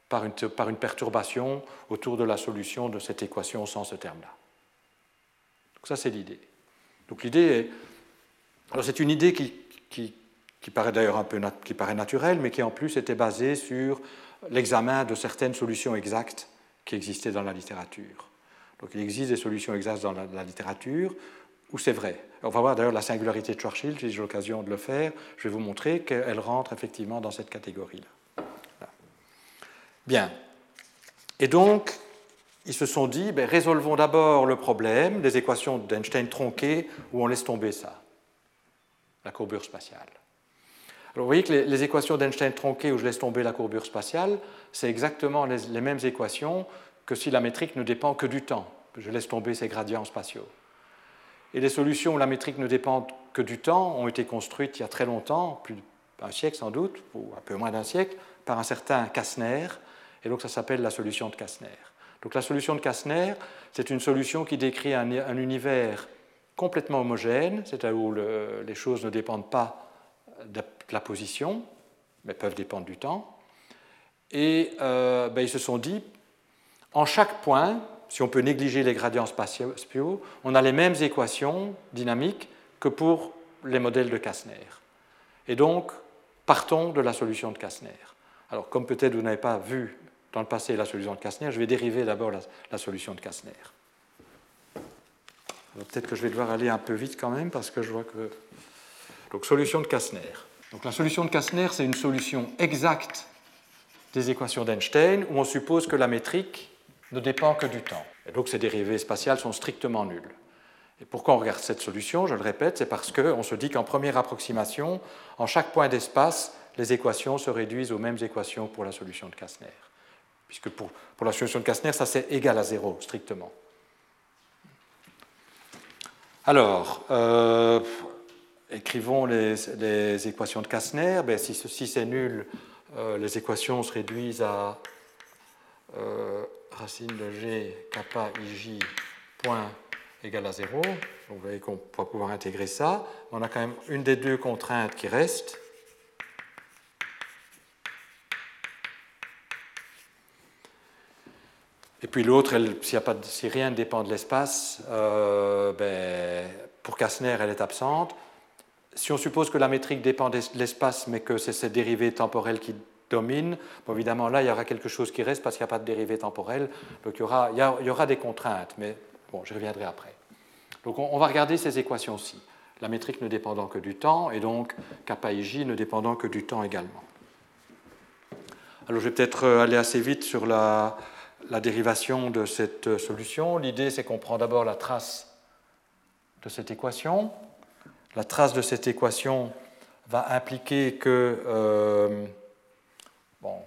par une, par une perturbation autour de la solution de cette équation sans ce terme-là. Donc ça, c'est l'idée. Donc l'idée est... Alors c'est une idée qui, qui, qui paraît d'ailleurs un peu qui paraît naturelle, mais qui en plus était basée sur l'examen de certaines solutions exactes qui existaient dans la littérature. Donc il existe des solutions exactes dans la, littérature où c'est vrai. On va voir d'ailleurs la singularité de si j'ai l'occasion de le faire, je vais vous montrer qu'elle rentre effectivement dans cette catégorie-là. Bien. Et donc, ils se sont dit, ben, résolvons d'abord le problème des équations d'Einstein tronquées où on laisse tomber ça, la courbure spatiale. Alors vous voyez que les, équations d'Einstein tronquées où je laisse tomber la courbure spatiale, c'est exactement les, les, mêmes équations que si la métrique ne dépend que du temps. Je laisse tomber ces gradients spatiaux. Et les solutions où la métrique ne dépend que du temps ont été construites il y a très longtemps, plus d'un siècle sans doute, ou un peu moins d'un siècle, par un certain Kastner, et donc ça s'appelle la solution de Kastner. Donc la solution de Kastner, c'est une solution qui décrit un, univers complètement homogène, c'est-à-dire où les choses ne dépendent pas de la position, mais peuvent dépendre du temps. Et euh, ben, ils se sont dit, en chaque point, si on peut négliger les gradients spatiaux, on a les mêmes équations dynamiques que pour les modèles de Kastner. Et donc, partons de la solution de Kastner. Alors, comme peut-être vous n'avez pas vu dans le passé la solution de Kastner, je vais dériver d'abord la, solution de Kastner. Peut-être que je vais devoir aller un peu vite quand même parce que je vois que. Donc, solution de Kastner. Donc, la solution de Kastner, c'est une solution exacte des équations d'Einstein où on suppose que la métrique ne dépend que du temps. Et donc, ces dérivées spatiales sont strictement nulles. Et pourquoi on regarde cette solution Je le répète, c'est parce qu'on se dit qu'en première approximation, en chaque point d'espace, les équations se réduisent aux mêmes équations pour la solution de Kastner puisque pour, la solution de Kastner, ça c'est égal à zéro, strictement. Alors, euh, écrivons les, équations de Kastner. Ben, si ceci c'est nul, euh, les équations se réduisent à euh, racine de g kappa ij point égal à 0. Donc vous voyez qu'on va pouvoir intégrer ça. On a quand même une des deux contraintes qui reste. Et puis l'autre, si, si, rien ne dépend de l'espace, euh, ben, pour Kastner, elle est absente. Si on suppose que la métrique dépend de l'espace, mais que c'est cette dérivée temporelle qui domine, bon, évidemment là, il y aura quelque chose qui reste parce qu'il n'y a pas de dérivée temporelle. Donc il y aura, des contraintes, mais bon, je reviendrai après. Donc on, va regarder ces équations-ci. La métrique ne dépendant que du temps, et donc kappa ij ne dépendant que du temps également. Alors je vais peut-être euh, aller assez vite sur la, dérivation de cette solution. L'idée, c'est qu'on prend d'abord la trace de cette équation. La trace de cette équation va impliquer que euh, bon,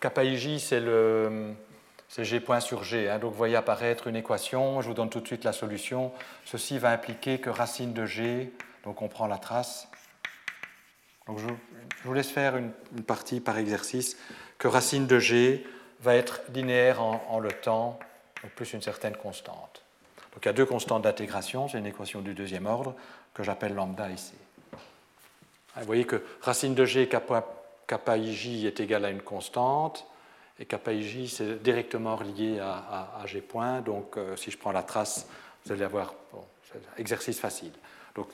kappa ij, c'est c'est g point sur g. Hein. donc vous voyez apparaître une équation. Je vous donne tout de suite la solution. Ceci va impliquer que racine de g, donc on prend la trace. Donc je, vous laisse faire une partie par exercice que racine de g va être linéaire en, le temps, plus une certaine constante. Donc il y a deux constantes d'intégration, c'est une équation du deuxième ordre que j'appelle lambda ici. Vous voyez que racine de g kappa ij est égal à une constante, et kappa ij c'est directement relié à, g point, donc euh, si je prends la trace, vous allez avoir bon, exercice facile. Donc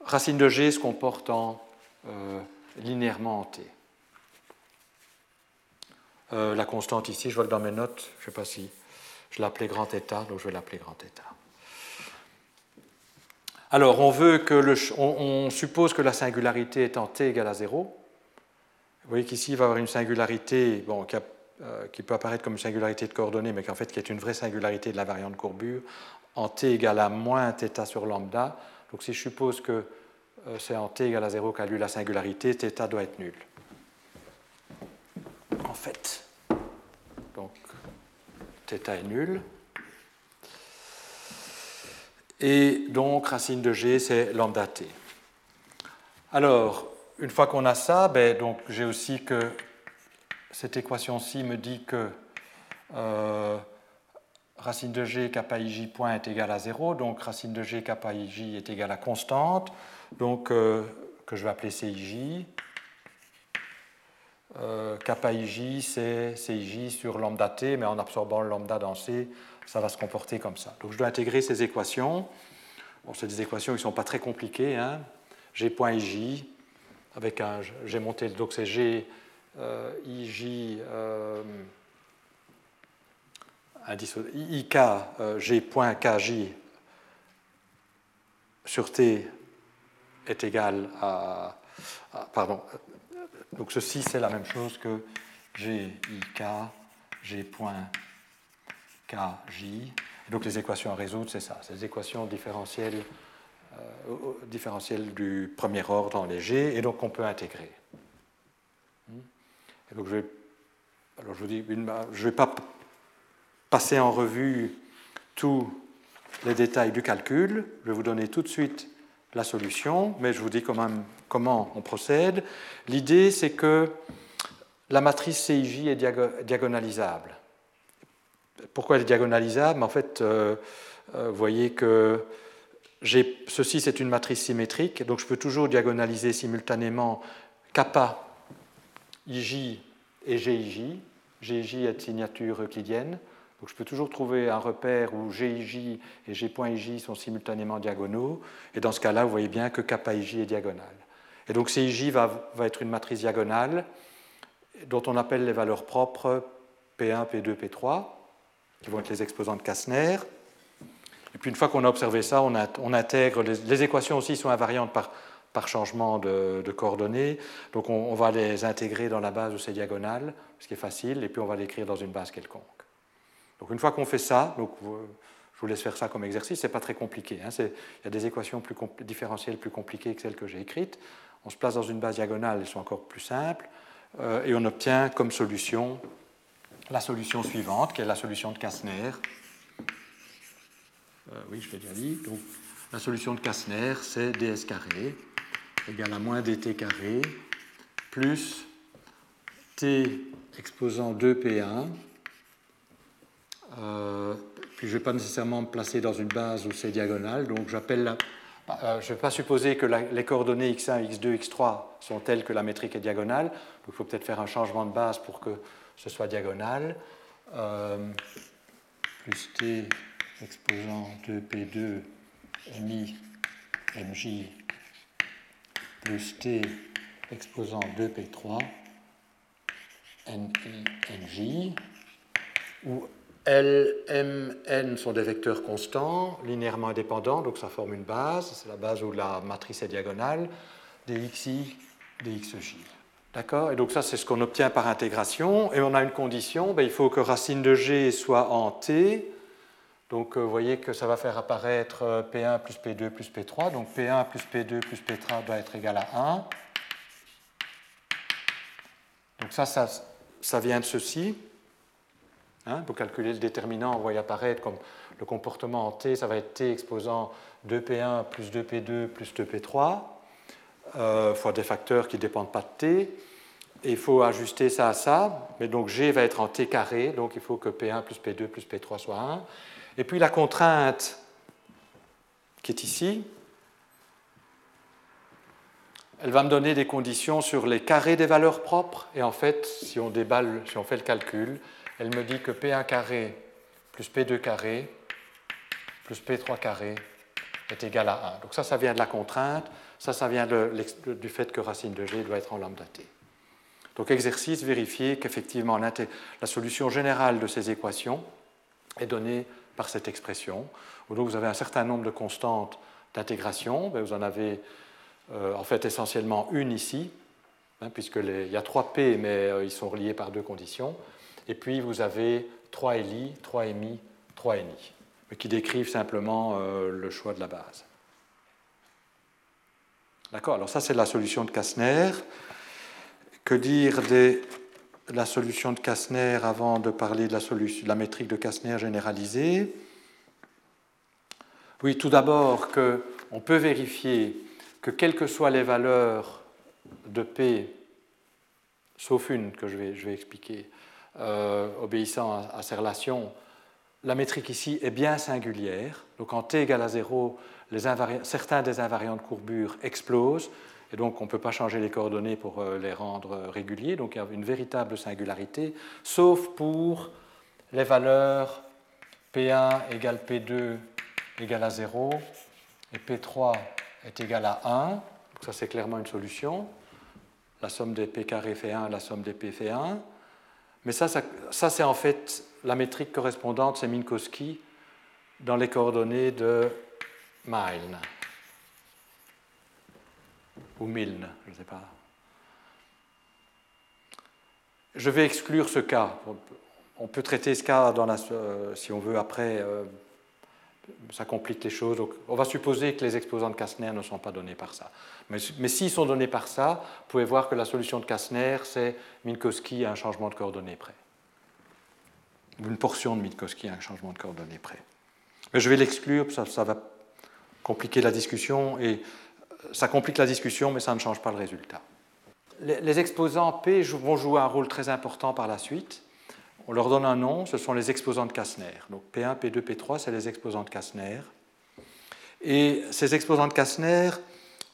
racine de g se comporte en euh, linéairement en t. Euh, la constante ici, je vois que dans mes notes, je ne sais pas si je l'appelais grand état, donc je vais l'appeler grand état. Alors, on, veut que le, on, suppose que la singularité est en t égale à 0. Vous voyez qu'ici, il va y avoir une singularité bon, euh, qui, peut apparaître comme une singularité de coordonnées, mais qu'en fait, qui est une vraie singularité de la variante courbure, en t égale à moins θ sur lambda. Donc, si je suppose que euh, c'est en t égale à 0 qu'a lieu la singularité, θ doit être nul. En fait, donc θ est nul. Et donc, racine de g, c'est lambda t. Alors, une fois qu'on a ça, ben, donc, j'ai aussi que cette équation-ci me dit que euh, racine de g kappa ij point est égal à 0, donc racine de g kappa ij est égal à constante, donc euh, que je vais appeler cij. Euh, kappa ij, c'est cij sur lambda t, mais en absorbant le lambda dans c, ça va se comporter comme ça. Donc je dois intégrer ces équations. Bon, c'est des équations qui ne sont pas très compliquées. Hein. G point ij, avec un, j'ai monté, donc c'est G euh, ij, euh, IK, euh, sur T est égal à, pardon, donc ceci c'est la même chose que G, IK, G donc les équations à résoudre, c'est ça, c'est les équations différentielles, euh, différentielles du premier ordre en léger, et donc on peut intégrer. Hmm. Donc je vais, alors je vous dis, je ne vais pas passer en revue tous les détails du calcul, je vais vous donner tout de suite la solution, mais je vous dis quand même comment on procède. L'idée, c'est que la matrice CIJ est diagonalisable. Pourquoi elle est diagonalisable? En fait, euh, euh, vous voyez que ceci, c'est une matrice symétrique, donc je peux toujours diagonaliser simultanément kappa ij et gij. gij est signature euclidienne, donc je peux toujours trouver un repère où gij et g.ij sont simultanément diagonaux, et dans ce cas-là, vous voyez bien que kappa ij est diagonale. Et donc CIJ va, va être une matrice diagonale dont on appelle les valeurs propres P1, P2, P3 qui vont être les exposants de Kastner. Et puis une fois qu'on a observé ça, on, intègre, les, équations aussi sont invariantes par, changement de, coordonnées, donc on, va les intégrer dans la base où c'est diagonale, ce qui est facile, et puis on va l'écrire dans une base quelconque. Donc une fois qu'on fait ça, donc je vous laisse faire ça comme exercice, c'est pas très compliqué. Hein, il y a des équations plus différentielles plus compliquées que celles que j'ai écrites. On se place dans une base diagonale, elles sont encore plus simples, euh, et on obtient comme solution la solution suivante, qui est la solution de Kastner. Euh, oui, je l'ai déjà dit. Donc, la solution de Kastner, c'est ds carré égale à moins dt carré plus t exposant 2p1. Euh, puis je ne vais pas nécessairement me placer dans une base où c'est diagonale, donc j'appelle euh, je ne vais pas supposer que les coordonnées x1, x2, x3 sont telles que la métrique est diagonale, donc il faut peut-être faire un changement de base pour que ce soit diagonal, plus t exposant 2p2 mi mj plus t exposant 2p3 ni mj, où L, M, N sont des vecteurs constants, linéairement indépendants, donc ça forme une base, c'est la base où la matrice est diagonale, dxi, dxj. D'accord? Et donc ça, c'est ce qu'on obtient par intégration. Et on a une condition, ben, il faut que racine de g soit en t. Donc euh, vous voyez que ça va faire apparaître euh, P1 plus P2 plus P3. Donc P1 plus P2 plus P3 doit être égal à 1. Donc ça, ça, vient de ceci. Hein, pour calculer le déterminant, on voit apparaître comme le comportement en t, ça va être t exposant 2p1 plus 2p2 plus 2p3 euh, fois des facteurs qui ne dépendent pas de t. Et il faut ajuster ça à ça. Mais donc g va être en t carré, donc il faut que p1 plus p2 plus p3 soit 1. Et puis la contrainte qui est ici, elle va me donner des conditions sur les carrés des valeurs propres. Et en fait, si on déballe, si on fait le calcul, elle me dit que P1 carré plus P2 carré plus P3 carré est égal à 1. Donc ça, ça vient de la contrainte. Ça, ça vient du fait que racine de G doit être en lambda t. Donc exercice, vérifier qu'effectivement la solution générale de ces équations est donnée par cette expression. Donc vous avez un certain nombre de constantes d'intégration. Ben, vous en avez euh, en fait essentiellement une ici, hein, puisqu'il y a 3 P, mais euh, ils sont reliés par deux conditions. Et puis vous avez 3 LI, 3 MI, 3 NI, qui décrivent simplement euh, le choix de la base. D'accord? Alors ça, c'est la solution de Kastner. Que dire de la solution de Kastner avant de parler de la, solution, la métrique de Kastner généralisée Oui, tout d'abord qu'on peut vérifier que quelles que soient les valeurs de P, sauf une que je vais, je vais expliquer, euh, obéissant à, ces relations, la métrique ici est bien singulière. Donc en t égale à 0, certains des invariants de courbure explosent, et donc on ne peut pas changer les coordonnées pour euh, les rendre réguliers. Donc il y a une véritable singularité, sauf pour les valeurs P1 égale P2 égale à 0 et P3 est égal à 1. Donc ça c'est clairement une solution. La somme des P carré fait 1, la somme des P fait 1. Mais ça, ça, c'est en fait la métrique correspondante, c'est Minkowski dans les coordonnées de Milne. Ou Milne, je ne sais pas. Je vais exclure ce cas. On peut traiter ce cas euh, si on veut après. Euh, ça complique les choses. on va supposer que les exposants de Kastner ne sont pas donnés par ça. Mais, s'ils sont donnés par ça, vous pouvez voir que la solution de Kastner, c'est Minkowski à un changement de coordonnées près. Une portion de Minkowski à un changement de coordonnées près. Mais je vais l'exclure, ça, ça va compliquer la discussion, et ça complique la discussion, mais ça ne change pas le résultat. Les exposants P vont jouer un rôle très important par la suite. On leur donne un nom, ce sont les exposants de Kastner. Donc P1, P2, P3, c'est les exposants de Kastner. Et ces exposants de Kastner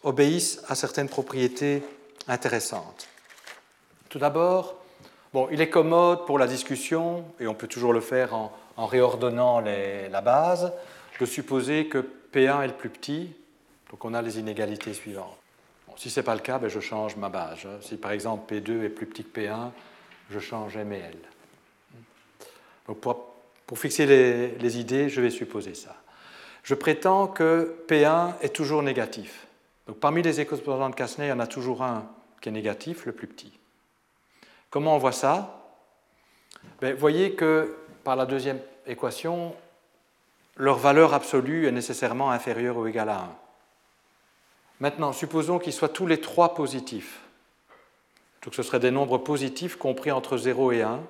obéissent à certaines propriétés intéressantes. Tout d'abord, il est commode pour la discussion, et on peut toujours le faire en, réordonnant la base, de supposer que P1 est le plus petit, donc on a les inégalités suivantes. si ce n'est pas le cas, ben je change ma base. Si par exemple P2 est plus petit que P1, je change M et L pour, fixer les, idées, je vais supposer ça. Je prétends que P1 est toujours négatif. Donc, parmi les exposants de Kastner, il y en a toujours un qui est négatif, le plus petit. Comment on voit ça? Ben, voyez que par la deuxième équation, leur valeur absolue est nécessairement inférieure ou égale à 1. Maintenant, supposons qu'ils soient tous les trois positifs. Donc ce seraient des nombres positifs compris entre 0 et 1.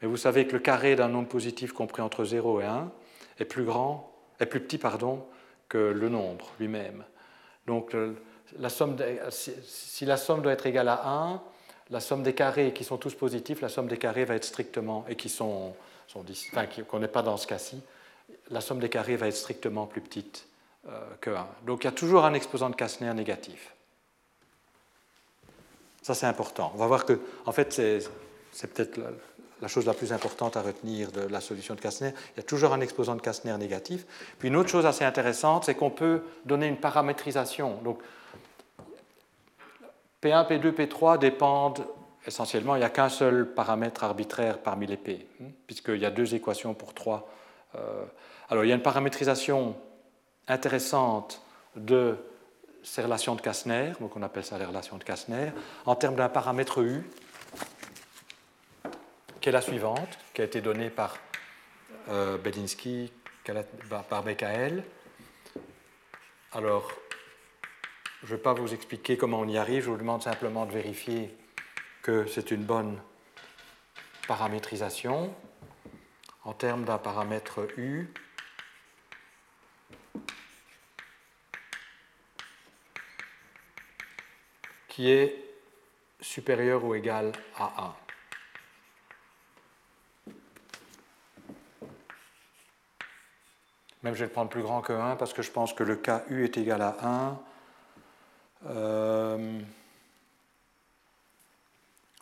Mais vous savez que le carré d'un nombre positif compris entre 0 et 1 est plus grand, est plus petit pardon, que le nombre lui-même. Donc si la somme doit être égale à 1, la somme des carrés qui sont tous positifs, la somme des carrés va être strictement, et qui sont, enfin, qu'on n'est pas dans ce cas-ci, la somme des carrés va être strictement plus petite que 1. Donc il y a toujours un exposant de Kastner négatif. Ça c'est important. On va voir que, en fait, c'est peut-être la chose la plus importante à retenir de la solution de Kastner. Il y a toujours un exposant de Kastner négatif. Puis une autre chose assez intéressante, c'est qu'on peut donner une paramétrisation. Donc, P1, P2, P3 dépendent essentiellement, il n'y a qu'un seul paramètre arbitraire parmi les P, hein, puisqu'il y a deux équations pour trois. Euh, alors, il y a une paramétrisation intéressante de ces relations de Kastner, donc on appelle ça les relations de Kastner, en termes d'un paramètre U, qui est la suivante, qui a été donnée par euh, par BKL. Alors, je ne vais pas vous expliquer comment on y arrive, je vous demande simplement de vérifier que c'est une bonne paramétrisation en termes d'un paramètre U. qui est supérieur ou égal à 1. Même je vais le prendre plus grand que 1 parce que je pense que le KU est égal à 1. Euh,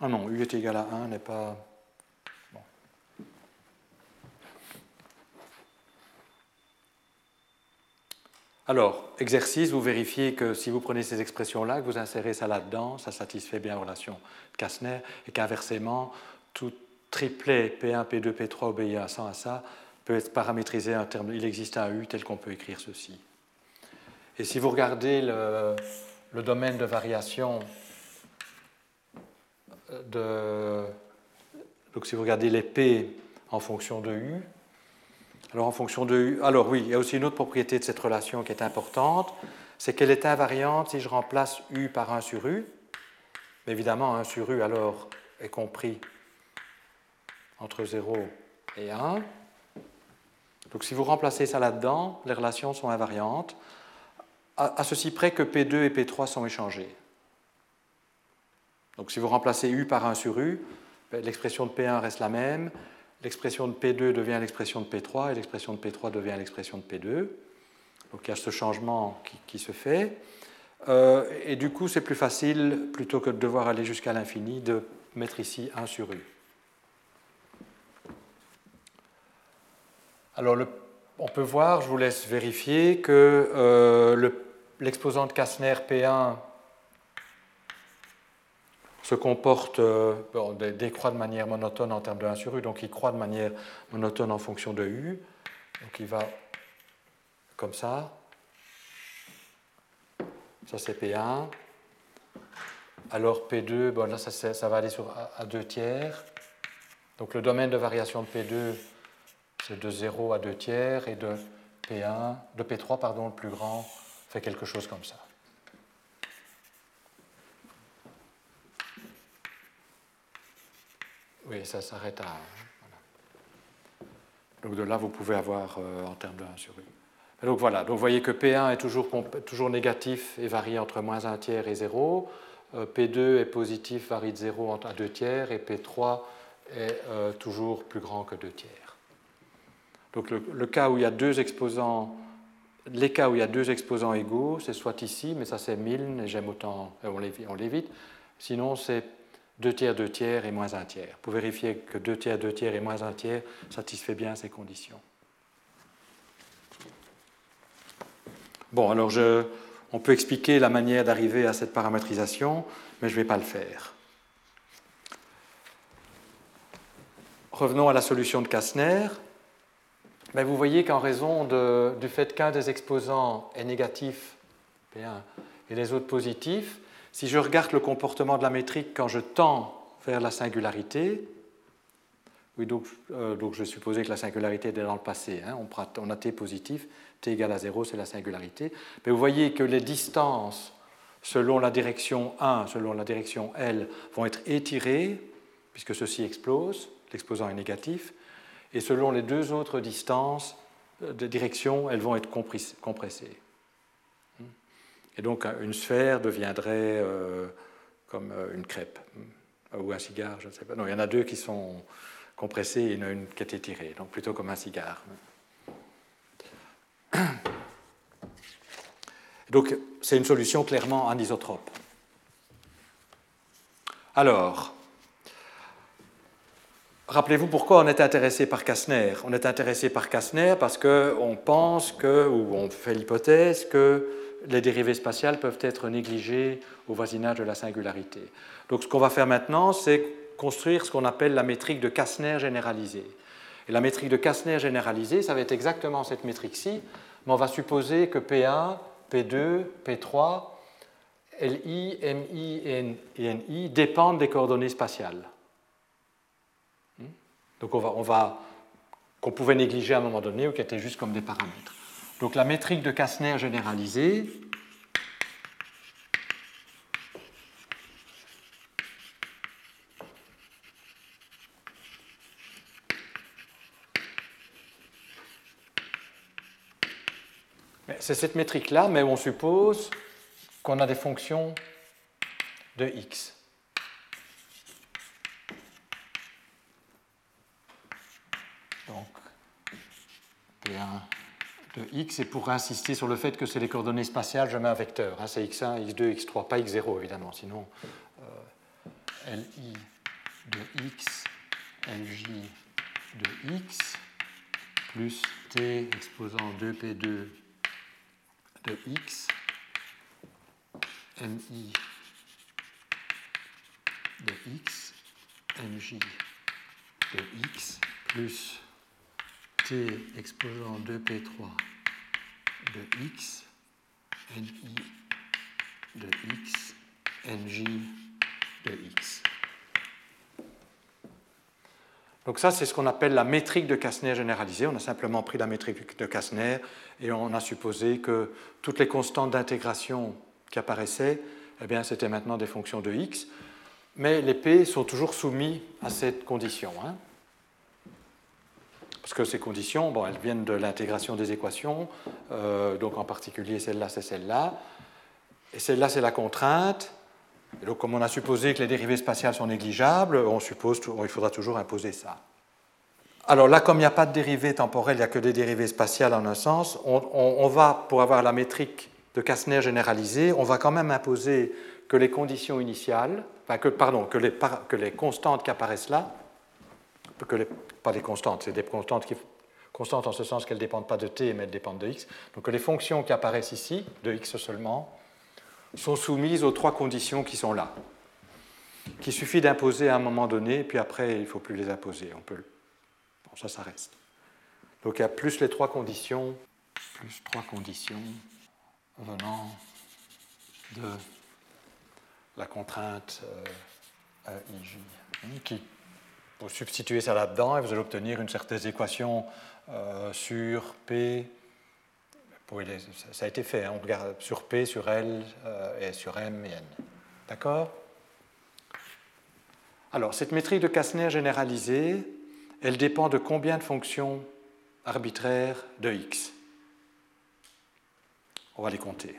ah non, U est égal à 1 n'est pas... Alors, exercice, vous vérifiez que si vous prenez ces expressions-là, que vous insérez ça là-dedans, ça satisfait bien la relation de Kastner, et qu'inversement, tout triplet P1, P2, P3 obéissant à ça peut être paramétrisé en termes, il existe un U tel qu'on peut écrire ceci. Et si vous regardez le, domaine de variation de, donc si vous regardez les P en fonction de U, alors en fonction de U, alors oui, il y a aussi une autre propriété de cette relation qui est importante, c'est qu'elle est invariante si je remplace U par 1 sur U. Mais évidemment, 1 sur U alors est compris entre 0 et 1. Donc si vous remplacez ça là-dedans, les relations sont invariantes, à, ceci près que P2 et P3 sont échangés. Donc si vous remplacez U par 1 sur U, ben, l'expression de P1 reste la même, l'expression de P2 devient l'expression de P3 et l'expression de P3 devient l'expression de P2. Donc il y a ce changement qui, se fait. Euh, et du coup, c'est plus facile, plutôt que de devoir aller jusqu'à l'infini, de mettre ici 1 sur U. Alors, on peut voir, je vous laisse vérifier, que euh, l'exposant de Kastner P1 se comporte, euh, décroît de manière monotone en termes de 1 sur U, donc il croît de manière monotone en fonction de U. Donc il va comme ça. Ça c'est P1. Alors P2, bon, là ça, va aller sur à 2 tiers. Donc le domaine de variation de P2, c'est de 0 à 2 tiers, et de P1, de P3, pardon, le plus grand, fait quelque chose comme ça. Oui, ça s'arrête à 1. Donc de là, vous pouvez avoir euh, en termes de 1 sur U. donc voilà, donc vous voyez que P1 est toujours, toujours négatif et varie entre moins 1 tiers et 0. Euh, P2 est positif, varie de 0 à 2 tiers, et P3 est euh, toujours plus grand que 2 tiers. Donc le, cas où il y a deux exposants, les cas où il y a deux exposants égaux, c'est soit ici, mais ça c'est Milne, et j'aime autant, on l'évite. Sinon, c'est 2 tiers, 2 tiers et moins 1 tiers. Pour vérifier que 2 tiers, 2 tiers et moins 1 tiers satisfait bien ces conditions. Bon, alors on peut expliquer la manière d'arriver à cette paramétrisation, mais je ne vais pas le faire. Revenons à la solution de Kastner. Vous voyez qu'en raison du fait qu'un des exposants est négatif, P1, et les autres positifs, si je regarde le comportement de la métrique quand je tends vers la singularité, oui, donc, euh, je supposais que la singularité était dans le passé. Hein, on, a t positif, t égale à 0, c'est la singularité. Mais vous voyez que les distances selon la direction 1, selon la direction L, vont être étirées, puisque ceci explose, l'exposant est négatif, et selon les deux autres distances euh, de direction, elles vont être compressées. Et donc une sphère deviendrait euh, comme euh, une crêpe ou un cigare, je ne sais pas. Non, il y en a deux qui sont compressés et il y en a une qui est étirée, donc plutôt comme un cigare. Donc c'est une solution clairement anisotrope. Alors, Rappelez-vous pourquoi on est intéressé par Kastner. On est intéressé par Kastner parce qu'on pense que, ou on fait l'hypothèse que les dérivées spatiales peuvent être négligées au voisinage de la singularité. Donc ce qu'on va faire maintenant, c'est construire ce qu'on appelle la métrique de Kastner généralisée. Et la métrique de Kastner généralisée, ça va être exactement cette métrique-ci, mais on va supposer que P1, P2, P3, LI, MI et NI dépendent des coordonnées spatiales. Hmm? Donc on va, on va qu'on pouvait négliger à un moment donné ou qui étaient juste comme des paramètres. Donc la métrique de Kastner généralisée, c'est cette métrique-là, mais on suppose qu'on a des fonctions de x. Donc, P1 de x, et pour insister sur le fait que c'est les coordonnées spatiales, je mets un vecteur. Hein, c'est x1, x2, x3, pas x0 évidemment, sinon euh, LI de x lj de x plus t exposant 2p2 de x mi de x mj de x plus t exposant 2p3 de x ni de x nj de x. Donc ça, c'est ce qu'on appelle la métrique de Kastner généralisée. On a simplement pris la métrique de Kastner et on a supposé que toutes les constantes d'intégration qui apparaissaient, eh bien, c'était maintenant des fonctions de x. Mais les p sont toujours soumis à cette condition. Hein. Parce que ces conditions, bon, elles viennent de l'intégration des équations, euh, donc en particulier celle-là, c'est celle-là. Et celle-là, c'est la contrainte. donc, comme on a supposé que les dérivées spatiales sont négligeables, on suppose qu'il faudra toujours imposer ça. Alors là, comme il n'y a pas de dérivées temporelles, il n'y a que des dérivées spatiales en un sens, on, va, pour avoir la métrique de Kastner généralisée, on va quand même imposer que les conditions initiales, pardon, que les, que les constantes qui apparaissent là, que les, pas des constantes, c'est des constantes qui constantes en ce sens qu'elles ne dépendent pas de t, mais elles dépendent de x. Donc les fonctions qui apparaissent ici, de x seulement, sont soumises aux trois conditions qui sont là, qu'il suffit d'imposer à un moment donné, puis après, il ne faut plus les imposer. On peut... Bon, ça, ça reste. Donc il y a plus les trois conditions, plus trois conditions venant de la contrainte euh, IJ, qui, pour substituer ça là-dedans, vous allez obtenir une certaine équation euh, sur P ça a été fait, hein. on regarde sur P, sur L euh, et sur M et N. D'accord? Alors, cette métrique de Kastner généralisée, elle dépend de combien de fonctions arbitraires de x? On va les compter.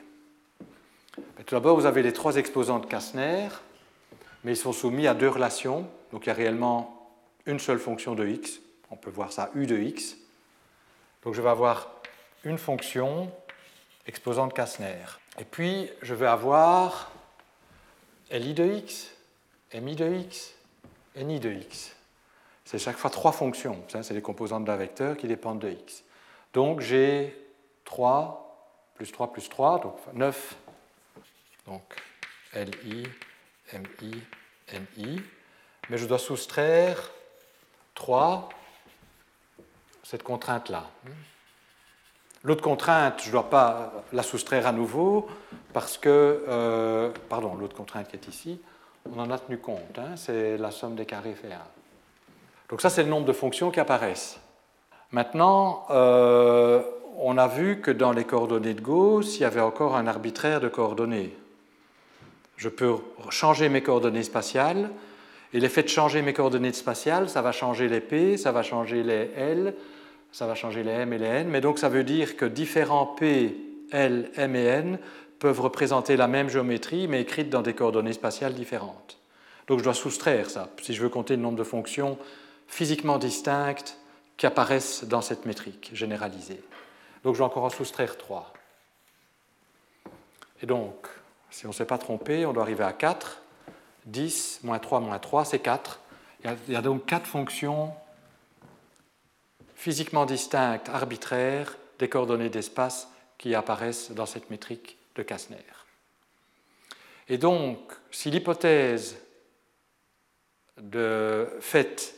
tout d'abord, vous avez les trois exposants de Kastner, mais ils sont soumis à deux relations. Donc, il y a réellement une seule fonction de x. On peut voir ça u de x. Donc, je vais avoir une fonction exposante Kastner. Et puis, je vais avoir LI de x, MI de x, NI de x. C'est chaque fois trois fonctions. C'est les composantes d'un vecteur qui dépendent de x. Donc, j'ai 3 plus 3 plus 3, donc 9. Donc, LI, MI, NI. Mais je dois soustraire 3, cette contrainte-là. L'autre contrainte, je ne dois pas la soustraire à nouveau parce que, euh, pardon, l'autre contrainte qui est ici, on en a tenu compte, hein, c'est la somme des carrés fait 1. Donc ça, c'est le nombre de fonctions qui apparaissent. Maintenant, euh, on a vu que dans les coordonnées de Gauss, il y avait encore un arbitraire de coordonnées. Je peux changer mes coordonnées spatiales, et l'effet de changer mes coordonnées spatiales, ça va changer les P, ça va changer les L, ça va changer les m et les n, mais donc ça veut dire que différents p, l, m et n peuvent représenter la même géométrie, mais écrite dans des coordonnées spatiales différentes. Donc je dois soustraire ça, si je veux compter le nombre de fonctions physiquement distinctes qui apparaissent dans cette métrique généralisée. Donc je dois encore en soustraire 3. Et donc, si on ne s'est pas trompé, on doit arriver à 4. 10 moins 3 moins 3, c'est 4. Il y a donc 4 fonctions physiquement distinctes, arbitraires, des coordonnées d'espace qui apparaissent dans cette métrique de Kastner. Et donc, si l'hypothèse de fait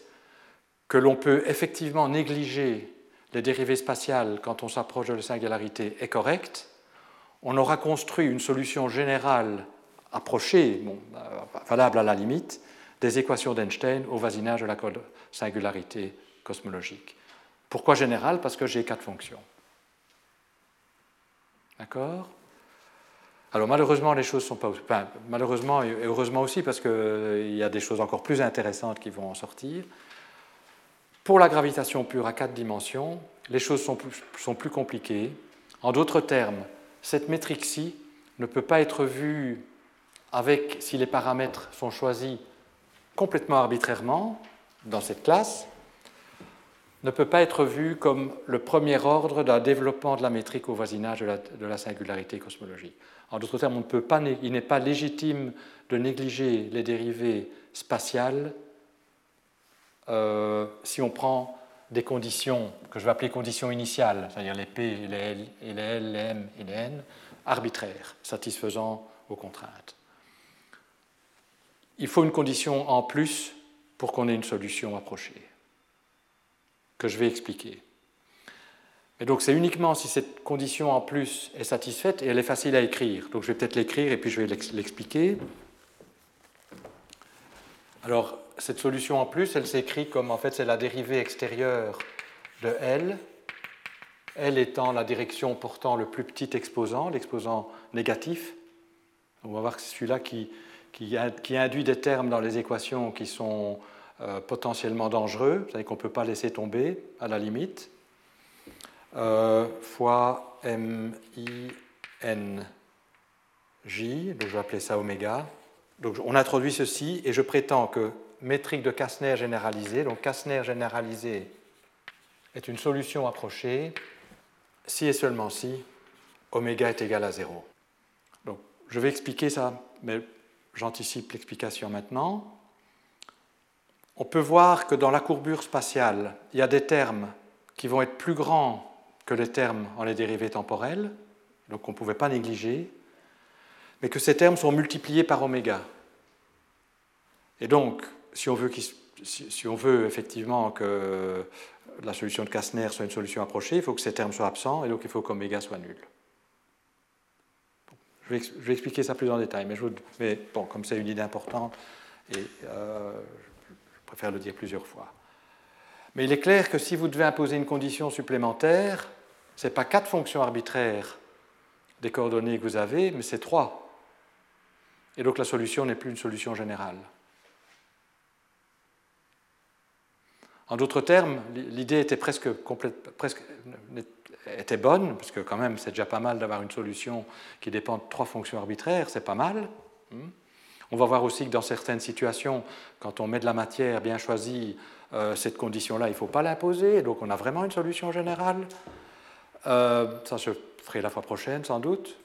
que l'on peut effectivement négliger les dérivées spatiales quand on s'approche de la singularité est correcte, on aura construit une solution générale approchée, valable à la limite, des équations d'Einstein au voisinage de la singularité cosmologique. Pourquoi général? Parce que j'ai quatre fonctions. D'accord? Alors malheureusement, les choses sont pas... Enfin, malheureusement et heureusement aussi, parce qu'il euh, y a des choses encore plus intéressantes qui vont en sortir. Pour la gravitation pure à quatre dimensions, les choses sont plus, sont plus compliquées. En d'autres termes, cette métrique-ci ne peut pas être vue avec, si les paramètres sont choisis complètement arbitrairement dans cette classe, ne peut pas être vu comme le premier ordre d'un développement de la métrique au voisinage de la, singularité cosmologique. En d'autres termes, on ne peut pas, il n'est pas légitime de négliger les dérivées spatiales euh, si on prend des conditions que je vais appeler conditions initiales, c'est-à-dire les P, les L, et les L, les M et les N, arbitraires, satisfaisant aux contraintes. Il faut une condition en plus pour qu'on ait une solution approchée, que je vais expliquer. Et donc c'est uniquement si cette condition en plus est satisfaite et elle est facile à écrire. Donc je vais peut-être l'écrire et puis je vais l'expliquer. Alors cette solution en plus, elle s'écrit comme en fait c'est la dérivée extérieure de L, L étant la direction portant le plus petit exposant, l'exposant négatif. On va voir que c'est celui-là qui, qui, induit des termes dans les équations qui sont euh, potentiellement dangereux, c'est-à-dire qu'on ne peut pas laisser tomber à la limite, euh, fois m i n j, donc je vais appeler ça oméga. Donc on introduit ceci et je prétends que métrique de Kastner généralisée, donc Kastner généralisée est une solution approchée si et seulement si oméga est égal à 0. Donc je vais expliquer ça, mais J'anticipe l'explication maintenant. On peut voir que dans la courbure spatiale, il y a des termes qui vont être plus grands que les termes en les dérivées temporelles, donc on ne pouvait pas négliger, mais que ces termes sont multipliés par oméga. Et donc, si on veut, si on veut effectivement que la solution de Kastner soit une solution approchée, il faut que ces termes soient absents, et donc il faut qu'oméga soit nul. Je vais, expliquer ça plus en détail, mais, bon, comme c'est une idée importante, et, euh, je préfère le dire plusieurs fois. Mais il est clair que si vous devez imposer une condition supplémentaire, ce n'est pas quatre fonctions arbitraires des coordonnées que vous avez, mais c'est trois. Et donc la solution n'est plus une solution générale. En d'autres termes, l'idée était presque, complète, était bonne, parce que quand même c'est déjà pas mal d'avoir une solution qui dépend de trois fonctions arbitraires, c'est pas mal. Hmm. On va voir aussi que dans certaines situations, quand on met de la matière bien choisie, euh, cette condition-là, il ne faut pas l'imposer, donc on a vraiment une solution générale. Euh, ça, je ferai la fois prochaine, sans doute.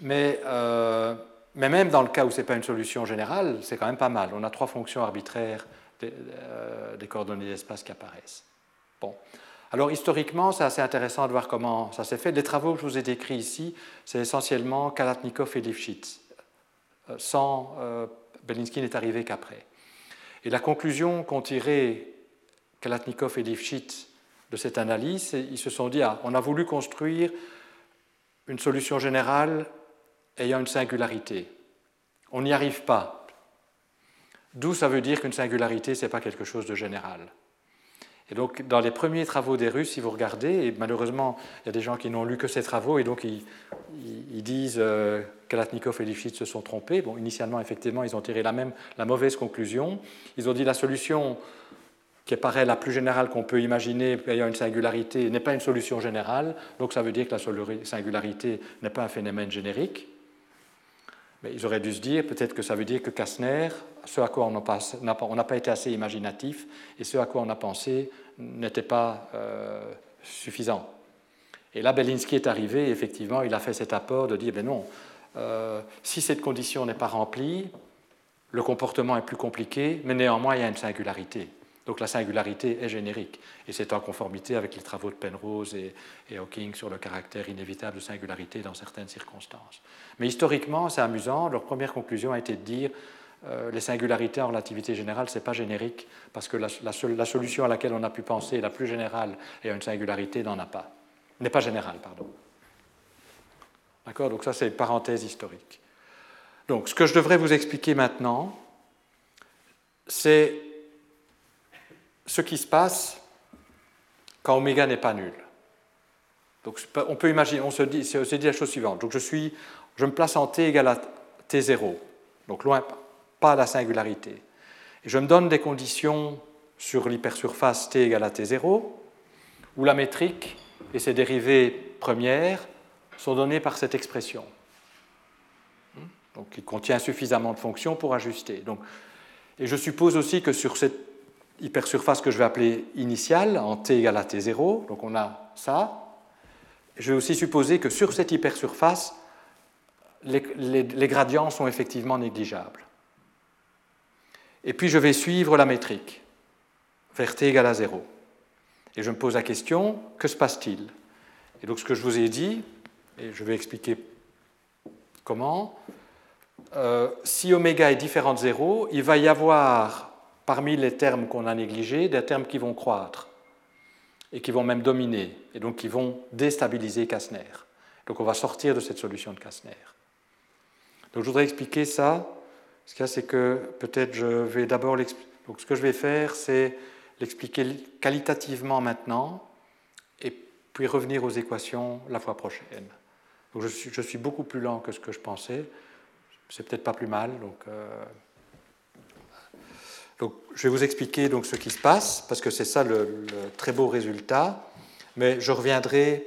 Mais, euh, mais même dans le cas où ce n'est pas une solution générale, c'est quand même pas mal. On a trois fonctions arbitraires des, des coordonnées d'espace qui apparaissent. Bon. Alors historiquement, c'est assez intéressant de voir comment ça s'est fait. Les travaux que je vous ai décrits ici, c'est essentiellement Kalatnikov et Lifshitz. Euh, sans euh, Belinsky n'est arrivé qu'après. Et la conclusion qu'ont tiré Kalatnikov et Lifshitz de cette analyse, ils se sont dit ah, on a voulu construire une solution générale ayant une singularité. On n'y arrive pas. D'où ça veut dire qu'une singularité, ce n'est pas quelque chose de général. Et donc, dans les premiers travaux des Russes, si vous regardez, et malheureusement, il y a des gens qui n'ont lu que ces travaux, et donc ils, disent euh, Kalatnikov et Lifshitz se sont trompés. Bon, initialement, effectivement, ils ont tiré la même, la mauvaise conclusion. Ils ont dit la solution qui paraît la plus générale qu'on peut imaginer ayant une singularité n'est pas une solution générale, donc ça veut dire que la singularité n'est pas un phénomène générique. Mais ils auraient dû se dire, peut-être que ça veut dire que Kastner, ce à quoi on n'a pas été assez imaginatif, et ce à quoi on a pensé n'était pas euh, suffisant. Et là, Belinsky est arrivé, effectivement, il a fait cet apport de dire, ben non, euh, si cette condition n'est pas remplie, le comportement est plus compliqué, mais néanmoins, il y a une singularité. Donc la singularité est générique, et c'est en conformité avec les travaux de Penrose et, Hawking sur le caractère inévitable de singularité dans certaines circonstances. Mais historiquement, c'est amusant, leur première conclusion a été de dire euh, les singularités en relativité générale, ce n'est pas générique, parce que la, la, solution à laquelle on a pu penser, la plus générale, et une singularité, n'en a pas. N'est pas générale, pardon. D'accord? Donc ça, c'est une parenthèse historique. Donc ce que je devrais vous expliquer maintenant, c'est ce qui se passe quand oméga n'est pas nul. Donc on peut imaginer, on se dit, dit la chose suivante. Donc je, suis, je me place en t égale à t0, donc loin, pas la singularité. Je me donne des conditions sur l'hypersurface t égale à t0, où la métrique et ses dérivées premières sont données par cette expression. Donc il contient suffisamment de fonctions pour ajuster. Donc, et je suppose aussi que sur cette hypersurface que je vais appeler initiale, en t égale à t0, donc on a ça. Je vais aussi supposer que sur cette hypersurface, les, gradients sont effectivement négligeables. Et puis je vais suivre la métrique. vers t égale à 0. Et je me pose la question, que se passe-t-il? Et donc ce que je vous ai dit, et je vais expliquer comment, euh, si oméga est différent de 0, il va y avoir parmi les termes qu'on a négligés des termes qui vont croître et qui vont même dominer, et donc qui vont déstabiliser Kastner. Donc on va sortir de cette solution de Kastner. Donc je voudrais expliquer ça. Ce qu'il y a, c'est que peut-être je vais d'abord Donc ce que je vais faire, c'est l'expliquer qualitativement maintenant, et puis revenir aux équations la fois prochaine. Donc je suis, je suis beaucoup plus lent que ce que je pensais. C'est peut-être pas plus mal. Donc, euh, donc, je vais vous expliquer donc, ce qui se passe, parce que c'est ça le, très beau résultat, mais je reviendrai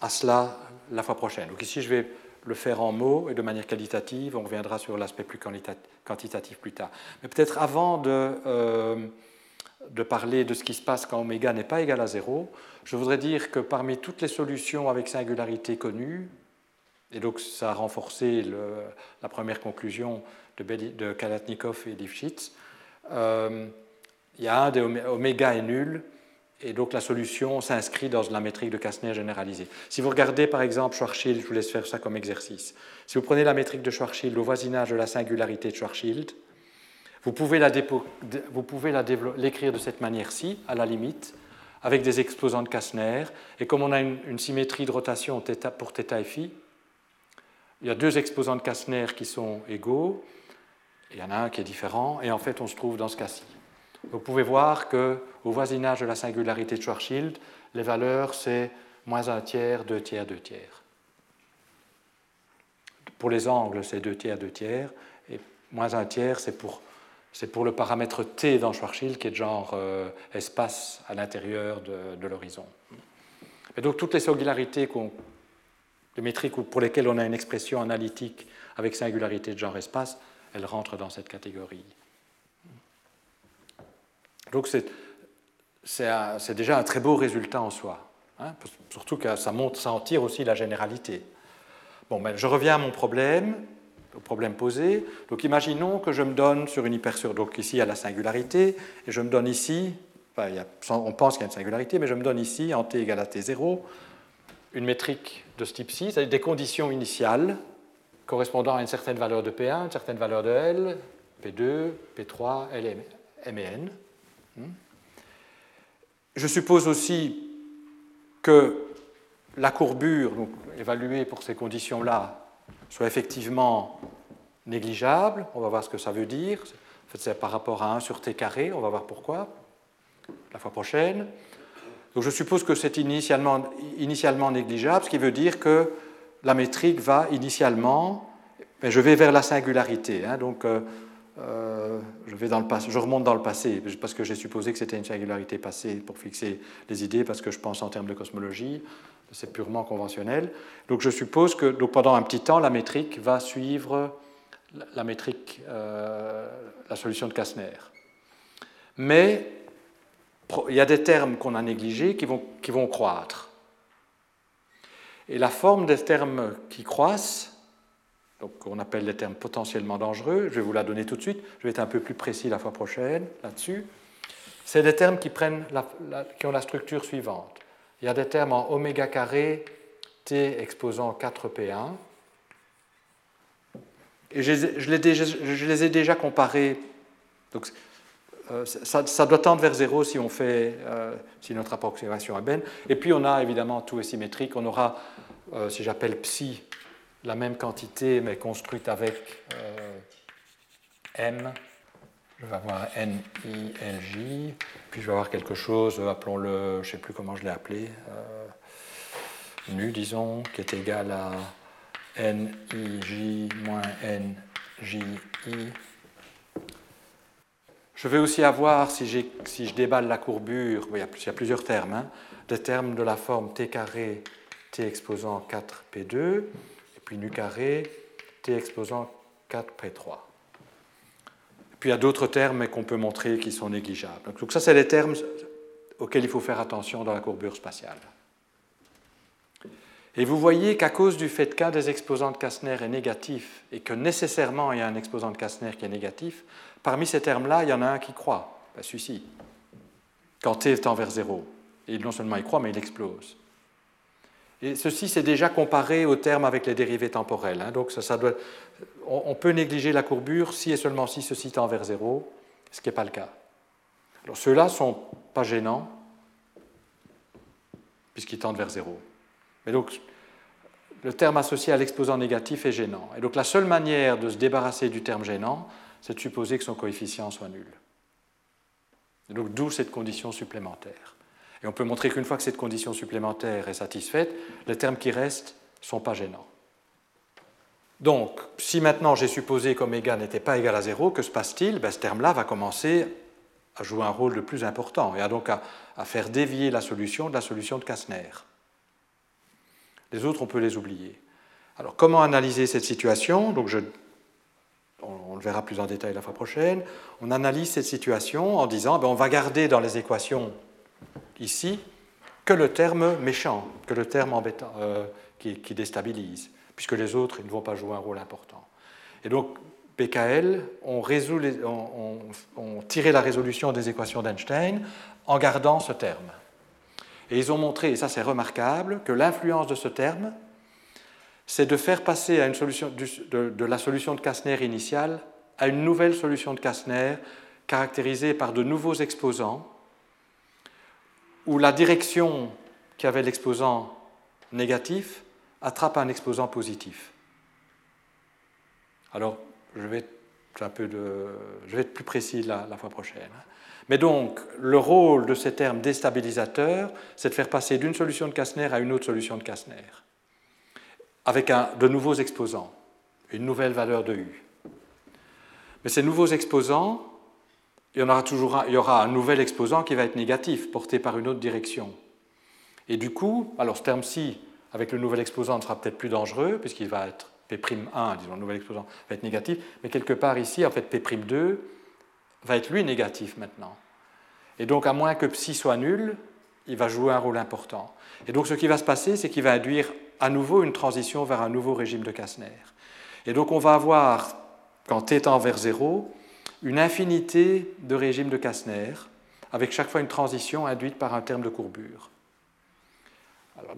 à cela la fois prochaine. Donc ici, je vais le faire en mots et de manière qualitative, on reviendra sur l'aspect plus quantitatif plus tard. Mais peut-être avant de, euh, de parler de ce qui se passe quand oméga n'est pas égal à zéro, je voudrais dire que parmi toutes les solutions avec singularité connues, et donc ça a renforcé la première conclusion de, Kalatnikov et Lifshitz, euh, il y a un des oméga est nul, et donc la solution s'inscrit dans la métrique de Kastner généralisée. Si vous regardez par exemple Schwarzschild, je vous laisse faire ça comme exercice. Si vous prenez la métrique de Schwarzschild au voisinage de la singularité de Schwarzschild, vous pouvez l'écrire de cette manière-ci, à la limite, avec des exposants de Kastner. Et comme on a une, symétrie de rotation pour θ et phi, il y a deux exposants de Kastner qui sont égaux, il y en a un qui est différent, et en fait on se trouve dans ce cas-ci. Vous pouvez voir qu'au voisinage de la singularité de Schwarzschild, les valeurs c'est moins un tiers, deux tiers, deux tiers. Pour les angles, c'est deux tiers, deux tiers, et moins un tiers, c'est pour, pour, le paramètre t dans Schwarzschild, qui est de genre euh, espace à l'intérieur de, de l'horizon. Et donc toutes les singularités les métriques pour lesquelles on a une expression analytique avec singularité de genre espace, elles rentrent dans cette catégorie. Donc c'est déjà un très beau résultat en soi, hein, surtout que ça, montre, ça en tire aussi la généralité. Bon, ben, je reviens à mon problème, au problème posé. Donc imaginons que je me donne sur une hypersur, donc ici a la singularité, et je me donne ici, on pense qu'il y a une singularité, mais je me donne ici, en t égale à t0, une métrique de ce type-ci, c'est-à-dire des conditions initiales correspondant à une certaine valeur de P1, une certaine valeur de L, P2, P3, L, M et N. Je suppose aussi que la courbure donc, évaluée pour ces conditions-là soit effectivement négligeable. On va voir ce que ça veut dire. En fait, c'est par rapport à 1 sur t carré. On va voir pourquoi la fois prochaine. Donc je suppose que c'est initialement, négligeable, ce qui veut dire que la métrique va initialement, je vais vers la singularité. Hein, donc euh, euh, je, remonte dans le passé, parce que j'ai supposé que c'était une singularité passée pour fixer les idées, parce que je pense en termes de cosmologie, c'est purement conventionnel. Donc je suppose que pendant un petit temps, la métrique va suivre la euh, solution de Kastner. Mais il y a des termes qu'on a négligés qui vont croître. Et la forme des termes qui croissent, donc on appelle les termes potentiellement dangereux, je vais vous la donner tout de suite, je vais être un peu plus précis la fois prochaine là-dessus, c'est des termes qui, prennent qui ont la structure suivante. Il y a des termes en oméga carré t exposant 4p1, et je, les, ai déjà comparés. Donc, euh, ça, doit tendre vers zéro si on fait, euh, si notre approximation est bonne. Et puis on a évidemment tout est symétrique. On aura, euh, si j'appelle psi, la même quantité mais construite avec m. Je vais avoir n, i, l, j. Puis je vais avoir quelque chose, appelons-le, je ne sais plus comment je l'ai appelé, nu, disons, qui est égal à n, i, j moins n, j, i je vais aussi avoir, si, je déballe la courbure, il y a, plusieurs termes, hein, des termes de la forme t carré, t exposant 4p2, et puis nu carré, t exposant 4p3. Puis il y a d'autres termes qu'on peut montrer qui sont négligeables. Donc ça, c'est les termes auxquels il faut faire attention dans la courbure spatiale. Et vous voyez qu'à cause du fait qu'un des exposants de Kastner est négatif et que nécessairement il y a un exposant de Kastner qui est négatif, parmi ces termes-là, il y en a un qui croit, ben, celui-ci. quand t tend vers 0. Et non seulement il croît, mais il explose. Et ceci, c'est déjà comparé au terme avec les dérivés temporels. Hein. donc on, peut négliger la courbure si et seulement si ceci tend vers 0, ce qui n'est pas le cas. Alors ceux-là ne sont pas gênants, puisqu'ils tendent vers 0. Mais donc, le terme associé à l'exposant négatif est gênant. Et donc la seule manière de se débarrasser du terme gênant, c'est de supposer que son coefficient soit nul. Et donc d'où cette condition supplémentaire. Et on peut montrer qu'une fois que cette condition supplémentaire est satisfaite, les termes qui restent ne sont pas gênants. Donc, si maintenant j'ai supposé qu'oméga n'était pas égal à 0, que se passe-t-il? Ben, Ce terme-là va commencer à jouer un rôle le plus important et donc à, à, faire dévier la solution de la solution de Kastner. Les autres, on peut les oublier. Alors, comment analyser cette situation? Donc, je on, le verra plus en détail la fois prochaine, on analyse cette situation en disant ben, on va garder dans les équations ici que le terme méchant, que le terme embêtant, euh, qui, déstabilise, puisque les autres ils ne vont pas jouer un rôle important. Et donc, PKL ont, tiré la résolution des équations d'Einstein en gardant ce terme. Et ils ont montré, et ça c'est remarquable, que l'influence de ce terme c'est de faire passer à une solution, de, la solution de Kastner initiale à une nouvelle solution de Kastner caractérisée par de nouveaux exposants, où la direction qui avait l'exposant négatif attrape un exposant positif. Alors, je vais être, un peu je vais être plus précis la, la fois prochaine. Hein. Mais donc, le rôle de ces termes déstabilisateurs, c'est de faire passer d'une solution de Kastner à une autre solution de Kastner avec de nouveaux exposants, une nouvelle valeur de U. Mais ces nouveaux exposants, il y, en aura toujours un, il y aura un nouvel exposant qui va être négatif, porté par une autre direction. Et du coup, alors ce terme-ci, avec le nouvel exposant, ne sera peut-être plus dangereux, puisqu'il va être P'1, disons, le nouvel exposant va être négatif, mais quelque part ici, en fait, P'2 va être lui négatif maintenant. Et donc, à moins que psi soit nul, il va jouer un rôle important. Et donc, ce qui va se passer, c'est qu'il va induire à nouveau une transition vers un nouveau régime de Kastner. Et donc on va avoir, quand t tend vers 0, une infinité de régimes de Kastner, avec chaque fois une transition induite par un terme de courbure.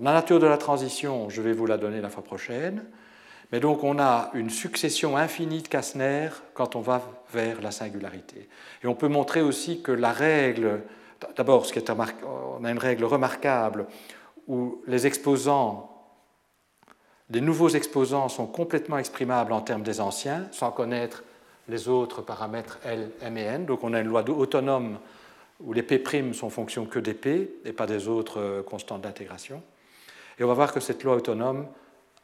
la nature de la transition, je vais vous la donner la fois prochaine, mais donc on a une succession infinie de Kastner quand on va vers la singularité. Et on peut montrer aussi que la règle, d'abord, on a une règle remarquable où les exposants les nouveaux exposants sont complètement exprimables en termes des anciens, sans connaître les autres paramètres L, M et N. Donc on a une loi autonome où les P' sont fonction que des P et pas des autres euh, constantes d'intégration. Et on va voir que cette loi autonome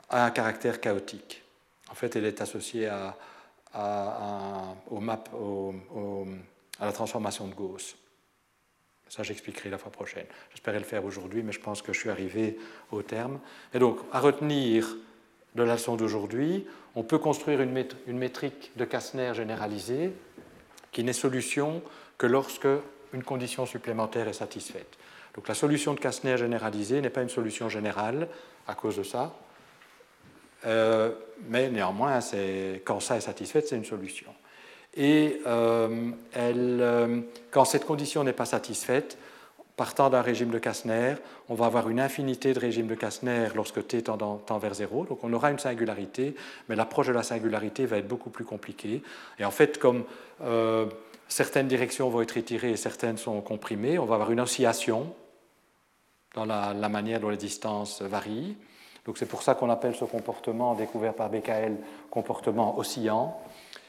a un caractère chaotique. En fait, elle est associée à, au map, à la transformation de Gauss. Ça, j'expliquerai la fois prochaine. J'espérais le faire aujourd'hui, mais je pense que je suis arrivé au terme. Et donc, à retenir de la leçon d'aujourd'hui, on peut construire une, métrique de Kastner généralisée qui n'est solution que lorsque une condition supplémentaire est satisfaite. Donc la solution de Kastner généralisée n'est pas une solution générale à cause de ça, euh, mais néanmoins, quand ça est satisfait, c'est une solution. Et euh, euh, quand cette condition n'est pas satisfaite, partant d'un régime de Kastner, on va avoir une infinité de régimes de Kastner lorsque t tend, vers 0. Donc on aura une singularité, mais l'approche de la singularité va être beaucoup plus compliquée. Et en fait, comme euh, certaines directions vont être étirées et certaines sont comprimées, on va avoir une oscillation dans la, la manière dont les distances varient. Donc c'est pour ça qu'on appelle ce comportement découvert par BKL comportement oscillant.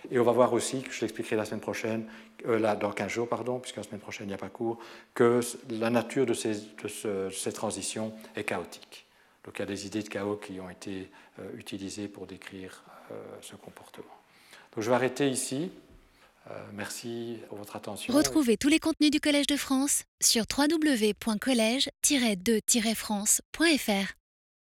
Et on va voir aussi, je l'expliquerai la semaine prochaine, euh, dans 15 jours, pardon, puisque la semaine prochaine il n'y a pas cours, que la nature de ces, de transitions est chaotique. Donc il y a des idées de chaos qui ont été euh, utilisées pour décrire euh, ce comportement. Donc je vais arrêter ici. merci pour votre attention. Retrouvez tous les contenus du Collège de France sur www.colège-2-france.fr.